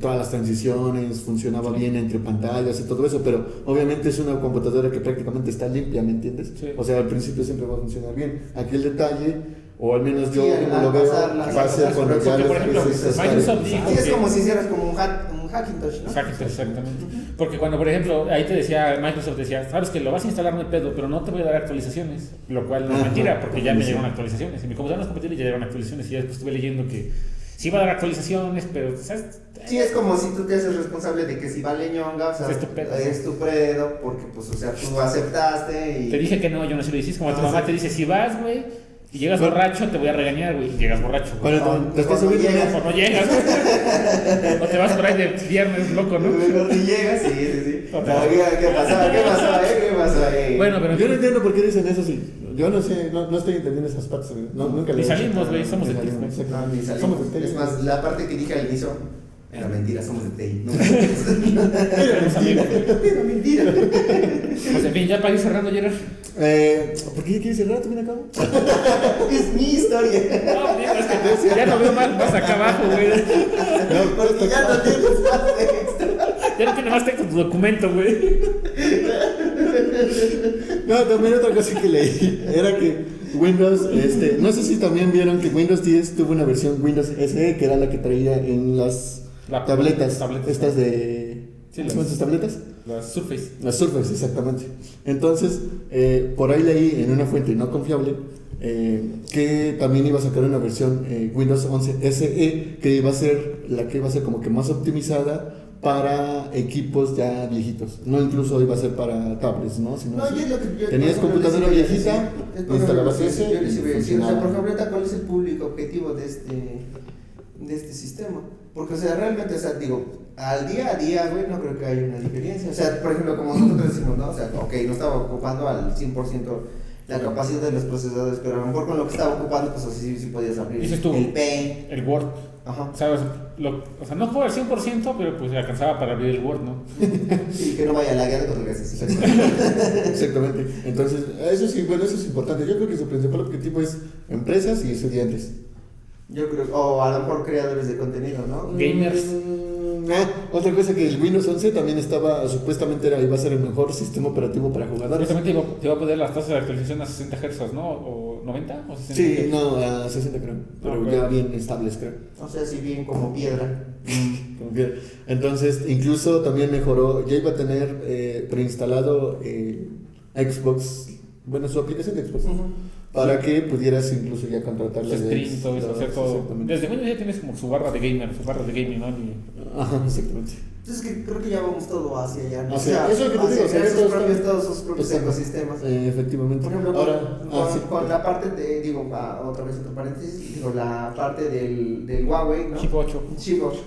todas las transiciones, funcionaba bien entre pantallas y todo eso, pero obviamente es una computadora que prácticamente está limpia, ¿me entiendes? Sí. O sea, al principio siempre va a funcionar bien. Aquí el detalle, o al menos yo Sí, como al lo veo, pasar las va a ser cosas, cuando ya porque, por ejemplo, Microsoft utilizando. Sí, es como si hicieras como un, hack, un Hackintosh, ¿no? Exacto, exactamente. Porque cuando, por ejemplo, ahí te decía, Microsoft decía, sabes que lo vas a instalar no hay pedo, pero no te voy a dar actualizaciones. Lo cual no es mentira, porque ya me llegaron actualizaciones. En mi computadora no es compatible y ya llegaron actualizaciones. Y ya después estuve leyendo que sí va a dar actualizaciones, pero, ¿sabes? Sí, es como si tú te haces responsable de que si va leñonga, o sea, Es tu pedo. es tu pedo, porque pues, o sea, tú aceptaste y... Te dije que no, yo no sé lo hiciste. Como tu Ah, mamá sí. te dice, si vas, güey, Y llegas borracho, te voy a regañar, güey. y Llegas borracho. güey. Cuando te, te estás subiendo, llegas. ¿no? O no llegas, güey. O te vas por ahí de viernes, loco, ¿no? Mejor ni llegas, sí, sí, sí. ¿qué pasó? ¿Qué pasó? eh? ¿Qué pasó? eh? Bueno, pero Yo no entiendo por qué dicen eso, sí. Yo no sé, no, no estoy entendiendo esas partes, güey. No, nunca Ni le he hecho. salimos, güey, somos Ni de salimos, Tisco. exacto. No, ni salimos. Somos de Es más, la parte que dije al inicio era mentira, somos de TI. No, amigos, [LAUGHS] güey. [LAUGHS] era mentira. Pues en fin, ya para ir cerrando, Gerard. Eh, ¿Por qué ya quieres cerrar? ¿Tú bien acabo? [LAUGHS] Es mi historia. No, digo, es que ya lo veo más, más acá abajo, güey. No, Porque ya no tienes más texto. Ya no tiene más texto tu documento, güey. No, también otra cosa que leí era que Windows, este, no sé si también vieron que Windows 10 tuvo una versión Windows SE que era la que traía en las La- tabletas, tabletas. estas de Sí, ¿cómo las- esas tabletas? Las Surface. Las Surface, exactamente. Entonces, eh, por ahí leí en una fuente no confiable eh, que también iba a sacar una versión eh, Windows 11 SE que iba a ser la que iba a ser como que más optimizada para equipos ya viejitos. No incluso iba a ser para tablets, ¿no? Sino No, y es lo que yo- tenías computadora viejita, instalabas ese Yo les iba a decir, o sea, por ejemplo, ahorita, ¿cuál es el público objetivo de este, de este sistema? Porque, o sea, realmente, o sea, digo, al día a día, güey, no creo que haya una diferencia. O sea, por ejemplo, como nosotros decimos, ¿no? O sea, ok, no estaba ocupando al 100% la capacidad de los procesadores, pero a lo mejor con lo que estaba ocupando, pues así sí podías abrir Dices tú. el Paint. El Word. Ajá. O sea, lo- o sea, no juego al 100%, pero pues alcanzaba para abrir el Word, ¿no? [LAUGHS] Sí, que no vaya a laguear con lo que haces. Exactamente. Entonces, eso sí, bueno, eso es importante. Yo creo que su principal objetivo es empresas y estudiantes. Yo creo, o a lo mejor creadores de contenido, ¿no? Gamers. Mm, ah, otra cosa que el Windows 11 también estaba, supuestamente era, iba a ser el mejor sistema operativo para jugadores. Supuestamente iba, te iba a poner las tasas de actualización a 60 Hz, ¿no? ¿O 90? ¿O 60 Sí, Hz? no, a 60 creo, pero ya bien estables creo. O sea, si bien como piedra. [LAUGHS] Como que- Entonces, incluso también mejoró, ya iba a tener eh, preinstalado eh, Xbox, bueno, su aplicación de Xbox, para que pudieras incluso ya contratar Su las de- stream, todo eso, hacer todo. exactamente. Desde Windows ya tienes como su barra de gamer, su barra de gaming, ¿no? Y- Ajá, exactamente. Entonces que creo que ya vamos todo hacia allá. ¿no? Hacia- eso es lo que te hacia digo, o sea, crear ya sus todo propios, todos sus propios ecosistemas. Eh, efectivamente. Por ejemplo, Ahora, con, ah, con- sí. con la parte de, digo, ah, otra vez otro paréntesis, digo, la parte del, del Huawei, ¿no? Chip 8. Chip 8.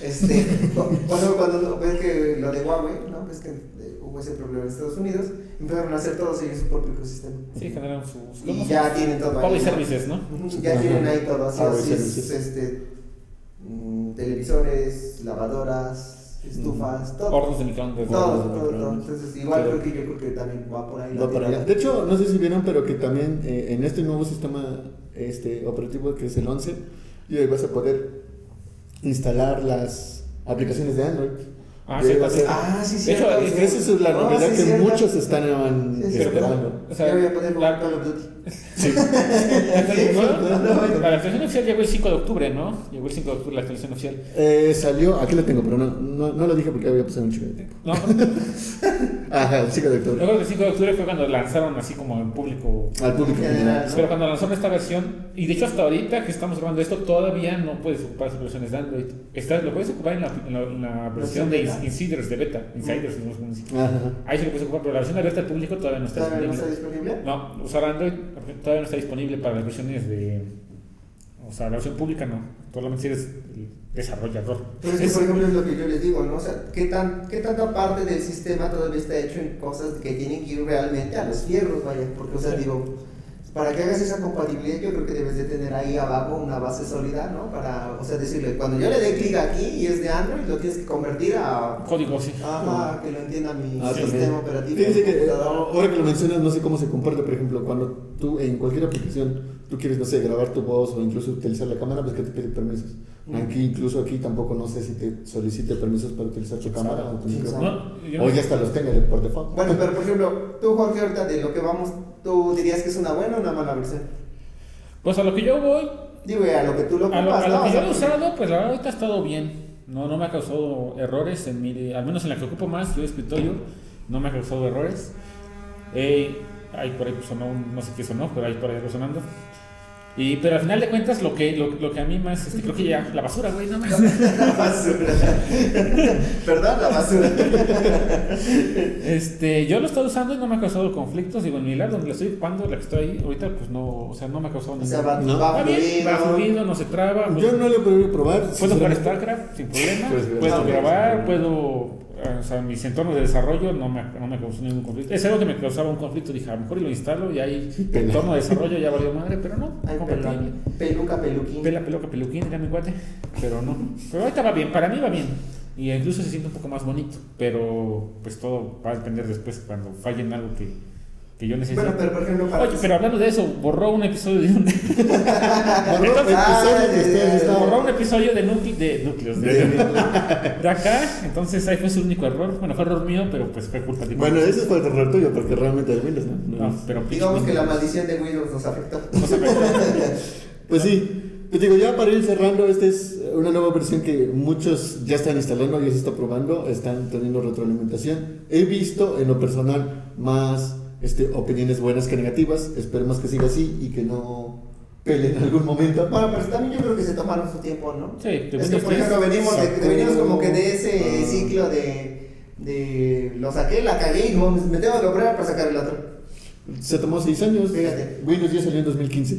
Este, [LAUGHS] cuando, cuando ves que lo de Huawei, ¿no? Ves que eh, hubo ese problema en Estados Unidos, empezaron a hacer todos ellos su propio ecosistema. Sí, generan sus. Y ¿cómo se ya tienen todo ahí. Services, ¿no? Ya Ajá. tienen ahí todo, así, es, este, mm, televisores, lavadoras, estufas, todo. Hornos de microondas. Todo, todo, todo. Entonces, igual Pero- creo que yo creo que también va por ahí. la Va. De hecho, no sé si vieron, pero que también eh, en este nuevo sistema este, operativo que es el 11, ya vas a poder instalar las aplicaciones de Android. Ah, Ya sí, sí. ser- Ah, sí, De cierto. hecho, sí. Esa es la No, novedad sí, que cierto. muchos Sí, es cierto. esperando. O sea, ya voy a jugar la- Call of Duty. Sí. [LAUGHS] La actualización oficial llegó el 5 de octubre, ¿no? Llegó el 5 de octubre la actualización oficial. Eh, salió, aquí lo tengo, pero no, no, no lo dije porque había pasado un chico de tiempo. No, [LAUGHS] Ajá, el 5 de octubre. luego el 5 de octubre fue cuando lanzaron así como en público. Al público En general. Pero cuando lanzaron esta versión, y de hecho hasta ahorita que estamos grabando esto, todavía no puedes ocupar esas versiones de Android. Está, lo puedes ocupar en la, en la- en la versión de beta. Insiders de beta. Insiders, no sé cómo decir. Ajá. Ahí sí lo puedes ocupar, pero la versión abierta al público todavía no está ¿Todavía no disponible. está disponible? No, usar Android todavía no está disponible para las versiones de. O sea, la versión pública no. Solamente si eres el desarrollador. Pero es que, por ejemplo, es lo que yo les digo, ¿no? O sea, ¿qué, tan, ¿qué tanta parte del sistema todavía está hecho en cosas que tienen que ir realmente a los fierros, vaya? Porque, o sea, digo, para que hagas esa compatibilidad, yo creo que debes de tener ahí abajo una base sólida, ¿no? Para, o sea, decirle, cuando yo le dé clic aquí y es de Android, lo tienes que convertir a... Código, sí. Ajá, que lo entienda mi Ah, sistema también. operativo. Fíjense que ahora que lo mencionas, no sé cómo se comporta, por ejemplo, cuando tú en cualquier aplicación tú quieres, no sé, grabar tu voz o incluso utilizar la cámara, pues que te pide permisos. Aquí, incluso aquí tampoco no sé si te solicite permisos para utilizar tu cámara o tu ¿Quién micrófono. No, O ya hasta los tenga por default. Bueno, pero por ejemplo, tú, Jorge, ahorita de lo que vamos, ¿tú dirías que es una buena o una mala versión? Pues a lo que yo voy, Digo, a lo que tú lo a lo, ocupas, a lo ¿no? que yo he usado, pues la verdad ahorita ha estado bien. No, no me ha causado errores en mi, al menos en la que ocupo más, yo escritorio, no me ha causado errores. Eh, ahí por ahí sonó, un- no sé qué sonó, pero ahí por ahí algo sonando. Y, pero al final de cuentas, lo que, lo, lo que a mí más, este, creo que ya, la basura, güey, no me [LAUGHS] La basura. [LAUGHS] ¿Verdad? La basura. Este, yo lo he estado usando y no me ha causado conflictos. Digo, en mi lab donde lo estoy ocupando, la que estoy ahí, ahorita, pues no, o sea, no me ha causado O ningún sea, va, No. va Va bien, va fluido. no se traba. pues, Yo no lo he podido probar. Puedo jugar. StarCraft sin [LAUGHS] problema, Puedes ver puedo grabar, puedo. O sea, mis entornos de desarrollo no me, no me causó ningún conflicto. Es algo que me causaba un conflicto. Dije, a lo mejor y lo instalo y ahí pena. entorno de desarrollo ya valió madre, pero no. Ay, peluca, peluquín. Pela, peluca, peluquín, era mi cuate. Pero no. Pero ahorita va bien, para mí va bien. Y incluso se siente un poco más bonito. Pero pues todo va a depender después cuando falle en algo que, que yo necesito. Bueno, pero por ejemplo, para. Oye, pero hablando de eso, borró un episodio de un. [LAUGHS] Borró episodio que Ah, estaban- borró un episodio de, núcle- de núcleos. De, de acá. Entonces ahí fue su único error. Bueno, fue error mío, pero pues fue culpa de Bueno, ese fue el error tuyo, porque realmente de Windows, ¿no? No. No, pero Digamos que la maldición de Windows nos afectó. [LAUGHS] Pues sí, pues digo, ya para ir cerrando, esta es una nueva versión que muchos ya están instalando, ya se está probando, están teniendo retroalimentación. He visto en lo personal más este, opiniones buenas que negativas, esperemos que siga así y que no pele en algún momento. Bueno, pero también yo creo que se tomaron su tiempo, ¿no? Sí, de Es que, por 10 ejemplo, venimos, de, venimos como que de ese Ah. ciclo de, de lo saqué, la cagué y no, me tengo que operar para sacar el otro. Se tomó 6 años, Fíjate. Windows 10 salió en 2015.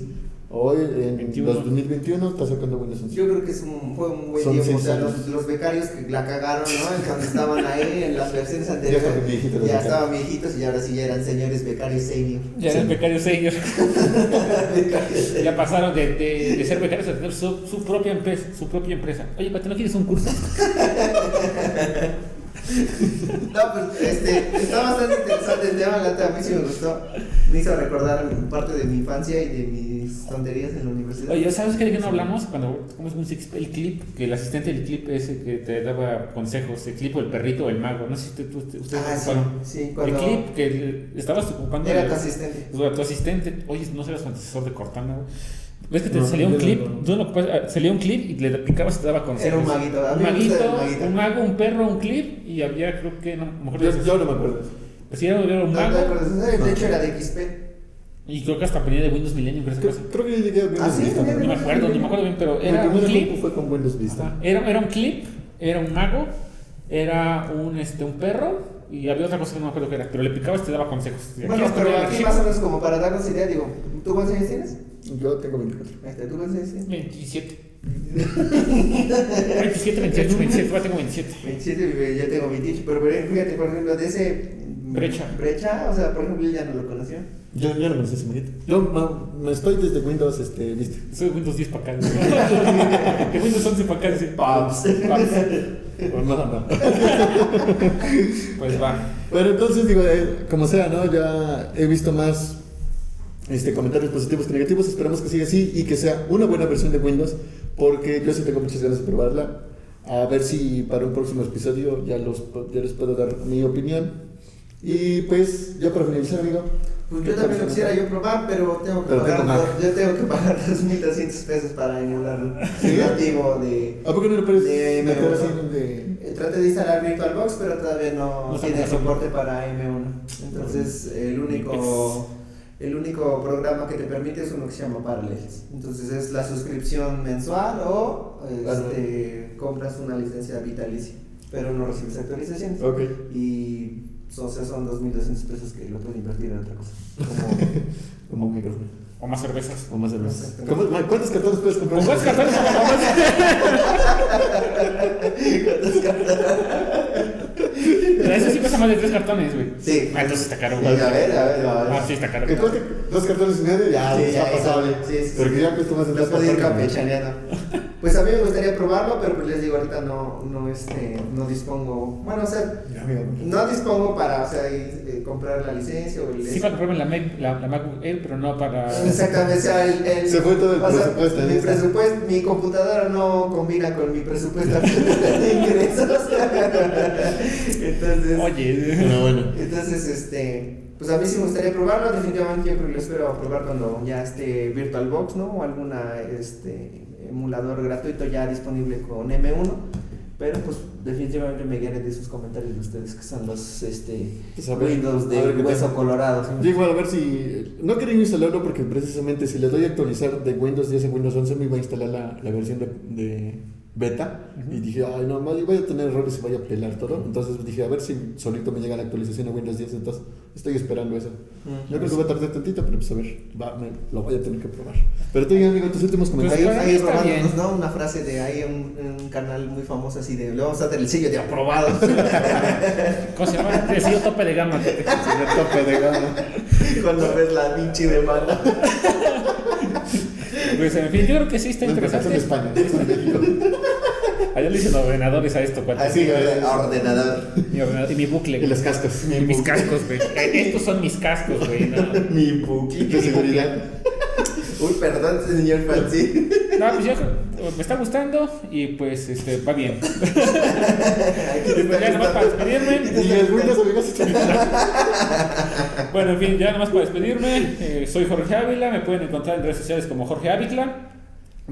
Hoy, en 21. 2021, está sacando 11. Yo creo que es un, fue un buen Son tiempo. O sea, los, los becarios que la cagaron, ¿no? Cuando estaban ahí en las versiones anteriores. estaban viejitos ya estaban viejitos y ahora sí ya eran señores becarios senior. Ya eran Sí. becarios senior. [LAUGHS] [LAUGHS] Ya pasaron de, de, de ser becarios a tener su, su propia empresa. Su propia empresa. Oye, Pate, ¿no quieres un curso? [LAUGHS] No, pues este, está bastante interesante el tema, la a mí sí me gustó. Me hizo recordar parte de mi infancia y de mis tonterías en la universidad. Oye, ¿sabes qué de qué no hablamos? Cuando ¿cómo es un six- el clip, que el asistente del clip ese que te daba consejos, el clip o el perrito o el mago, no sé si tú, tú- ustedes Ah, sí, fueron. sí, El clip que el- estabas ocupando era tu asistente. tu, tu asistente, oye, no serás antecesor de Cortana, güey. ¿Ves que te No, salía un clip? no. Ocupas- ah, salía un clip y le picabas y te daba consejos. Era un maguito, Un maguito, maguito. un mago, un perro, un clip y había, creo que, no, mejor Yo, yo no me acuerdo. pues sí, era, era un No, mago no, de hecho era de XP. Y creo que hasta venía de Windows Millennium, creo que Creo, creo que yo llegué a Windows Ah, sí, Vista. tenía No me acuerdo, ni me acuerdo bien, pero era un clip. fue con Windows Vista. Era, era un clip, era un mago, era un, este, un perro y había otra cosa que no me acuerdo qué era, pero le picabas y te daba consejos. Y Bueno, pero aquí más o menos como para darnos idea, digo, ¿tú cuántos años tienes? Yo tengo 24. Este, ¿Tú cuántos años tienes? 27. 27, 28, 27, ya tengo 27. 27, yo tengo 28, pero fíjate, por ejemplo, de ese... Brecha. Brecha, o sea, por ejemplo, él ya no lo conoció. Yo, yo no conocí ese. Yo me estoy desde Windows este, Vista. Soy Windows 10 para acá. De Windows 11 para [LAUGHS] acá. dice, Paps. Paps. O [LAUGHS] no, no. Pues va. Pero entonces digo, eh, como sea, ¿no? Ya he visto más este, comentarios positivos que negativos. Esperamos que siga así y que sea una buena versión de Windows, porque yo sí tengo muchas ganas de probarla. A ver si para un próximo episodio ya, los, ya les puedo dar mi opinión. Y pues, ya para finalizar, amigo. Pues ¿qué yo también lo si quisiera yo probar, pero tengo que Pero pagar, tengo dos- yo tengo que pagar [LAUGHS] 2.200 pesos para emular ¿Sí? nativo de... ¿A poco no lo puedes De meter M1? así de.? Eh, Traté de instalar VirtualBox, pero todavía no, tiene soporte para M1. Entonces, el único, el único programa que te permite es uno que se llama Parallels. Entonces, es la suscripción mensual o este, compras una licencia vitalicia, pero no recibes actualizaciones. Ok. Y o sea, son 2.200 pesos que lo puedo invertir en otra cosa. Como, [LAUGHS] Como un micrófono. O más cervezas. O más cerveza. Exactamente. ¿Cómo- ma- ¿Cuántos cartones puedes comprar? ¿Con cuántos cartones o con Pero eso sí pesa más de tres cartones, güey. Sí. Ah, entonces está caro, güey. a ver, a ver, a ver. Ah, sí, está caro. Que dos cartones y medio, ya, Sí, está ya, pasable. sí, sí, sí. Pero que ya cuesta más de tres puedo ir cartones. campechaneando. Pues a mí me gustaría probarlo, pero pues les digo, ahorita no, no, este, no dispongo. Bueno, o sea, no dispongo para, o sea, ir, eh, comprar la licencia o el. Sí, para comprarme la, Mac, la, la MacBook Air, pero no para. Exactamente, o sea, el, el- Se fue todo el sea, presupuesto Mi eso. presupuesto, mi computadora no combina con mi presupuesto [LAUGHS] de ingresos. [LAUGHS] Entonces, Oye. Pero bueno. entonces, este, pues a mí sí me gustaría probarlo, definitivamente yo creo que lo espero probar cuando ya esté VirtualBox, ¿no? O alguna, este, emulador gratuito ya disponible con M1. Pero pues definitivamente me guiaré de sus comentarios de ustedes que son los este Pues, ver, Windows de hueso tal. colorado. ¿sí? Yo igual a ver si... No quería instalarlo porque precisamente si le doy a actualizar de Windows 10 a Windows 11 me iba a instalar la, la versión de, de beta y dije, ay no, mal, voy a tener errores y voy a pelar todo. Entonces dije, a ver si solito me llega la actualización a Windows 10, entonces estoy esperando eso. Mm. Yo creo que va a tardar tantito, pero pues a ver, va, me- lo voy a tener que probar. Pero tú, amigo, tus últimos Ahí, comentarios. para ahí robándonos, bien. ¿no? Una frase de ahí, un, un canal muy famoso así de, le vamos a dar el sello de aprobado. [LAUGHS] ¿Cómo se llama? El sello tope de gama. [LAUGHS] Señor tope de gama. Cuando ves la pinche demanda. [LAUGHS] Pues en fin, yo creo que sí está interesante. España, en México. [LAUGHS] Allá le dicen ordenadores a esto, cuate. Así, ordenador. Mi ordenador- y mi bucle. Y los cascos. Y mis cascos, güey. Estos son mis cascos, güey. No, [LAUGHS] Mi buki. De seguridad. Uy, perdón, señor Fancy. No, pues yo me está gustando y pues este va bien. [LAUGHS] Aquí te Y pues ya nomás para despedirme. Y el Windows, amigos, [LAUGHS] Bueno, en fin, ya nomás para despedirme. eh, soy Jorge Ávila, me pueden encontrar en redes sociales como Jorge Ávila.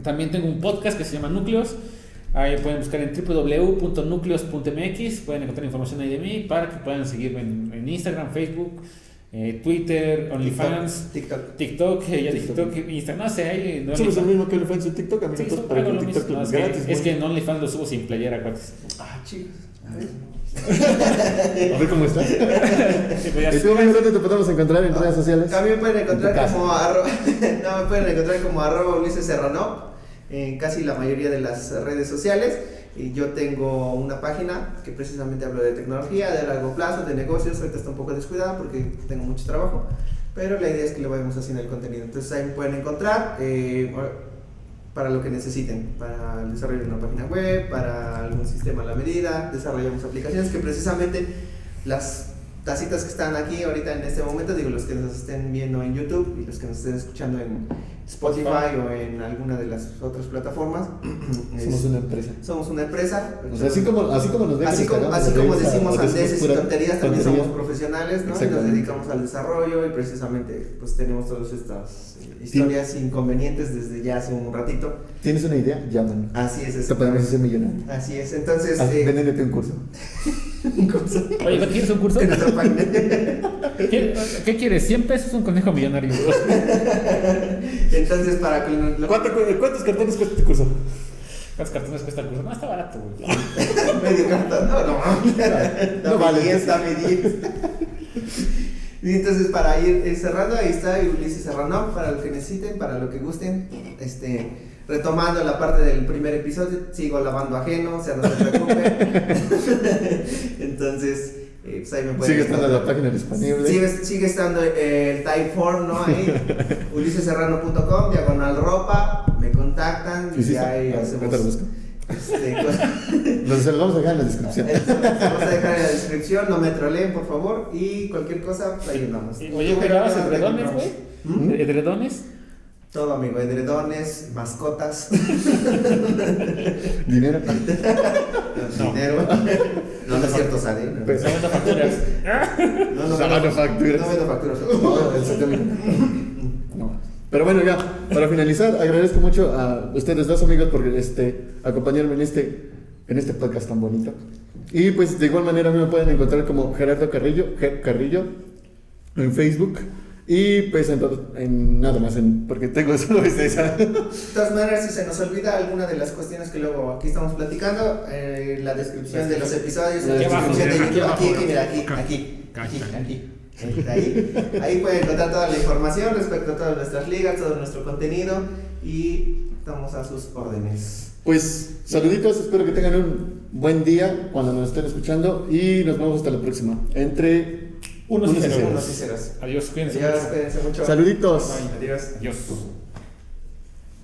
También tengo un podcast que se llama Núcleos. Ahí pueden buscar en www.nucleos.mx. Pueden encontrar información ahí de mí para que puedan seguirme en, en Instagram, Facebook, eh, Twitter, OnlyFans, TikTok. TikTok, eh, ya dije TikTok. TikTok, Instagram, no sé, ahí no Somos el OnlyFans. mismo que OnlyFans en TikTok, amigos. Sí, entonces, hago para que lo. TikTok No, es, gratis. que, es que en OnlyFans lo subo sin playera, cuates. Ah, chicos. A ver. A ver cómo estás. [LAUGHS] Sí, ¿Y tú, amigo, dónde te podemos encontrar en redes sociales? También me pueden encontrar como arroba, [LAUGHS] no, me pueden encontrar como arroba Ulises Serrano en casi la mayoría de las redes sociales. Yo tengo una página que precisamente hablo de tecnología, de largo plazo, de negocios. Ahorita está un poco descuidada porque tengo mucho trabajo. Pero la idea es que le vayamos haciendo el contenido. Entonces ahí me pueden encontrar eh, para lo que necesiten. Para el desarrollo de una página web, para algún sistema a la medida. Desarrollamos aplicaciones que precisamente las tacitas que están aquí ahorita en este momento, digo los que nos estén viendo en YouTube y los que nos estén escuchando en Spotify o en alguna de las otras plataformas. [CLEARS THROAT] Somos es- una empresa. somos una empresa. O sea, así como, así como nos Así como, así como decimos andeses y tonterías, también tontería. somos profesionales, ¿no? Y nos dedicamos al desarrollo y precisamente pues tenemos todas estas eh, historias inconvenientes desde ya hace un ratito. ¿Tienes una idea? Llámanos. Así es. Te podemos hacer millonario. Así es, entonces... Eh, Véndete un curso. [LAUGHS] [LAUGHS] un curso Oye, ¿qué ¿quieres un curso? en nuestra página. ¿Qué, qué quieres? ¿100 pesos un conejo millonario? Entonces, para que lo- lo- ¿Cuánto cu- ¿Cuántos cartones cuesta este curso? ¿Cuántos cartones cuesta el curso? No, está barato, güey. [LAUGHS] medio cartón, no, no, No [LAUGHS] no vale. vale, 10, dame 10. Y entonces para ir eh, cerrando, ahí está Ulises Serrano, para lo que necesiten, para lo que gusten. Este, retomando la parte del primer episodio, sigo lavando ajeno, o sea, no se preocupen. [LAUGHS] entonces, eh, pues ahí me pueden Sigue estando la página disponible. Sigue, sigue estando eh, el Typeform, ¿no? Ahí, [LAUGHS] uliseserrano.com, diagonal ropa, me contactan y sí, ya ahí ah, hacemos este, cosas. [LAUGHS] Los los vamos a dejar en la descripción. Esto lo vamos a dejar en la descripción, no me troleen por favor y cualquier cosa, pues, ahí andamos. Oye, ¿te grabas edredones, güey? ¿Mm? ¿Edredones? Todo amigo, edredones, mascotas, [LAUGHS] [LAUGHS] Dinero. No. dinero. No, no es cierto, Sade. No, Pues- venden facturas. no, no, vendo- facturas. No vendo facturas. No, [LAUGHS] exactamente. No. Pero bueno, ya, para finalizar, agradezco mucho a ustedes dos amigos por este, acompañarme en este, en este podcast tan bonito. Y pues de igual manera a mí me pueden encontrar como Gerardo Carrillo, Ger Carrillo, en Facebook. Y pues en, en nada más, en, porque tengo [LAUGHS] solo esa. De todas maneras, si se nos olvida alguna de las cuestiones que luego aquí estamos platicando, eh, la descripción de los episodios, la descripción de YouTube, aquí, aquí, mira, aquí, aquí, aquí, aquí. Ahí, ahí pueden encontrar toda la información respecto a todas nuestras ligas, todo nuestro contenido y estamos a sus órdenes. Pues saluditos, espero que tengan un buen día cuando nos estén escuchando y nos vemos hasta la próxima. Entre Unos y unos y ceros. Adiós, cuídense. Adiós, mucho. cuídense mucho. Saluditos. Adiós. Adiós.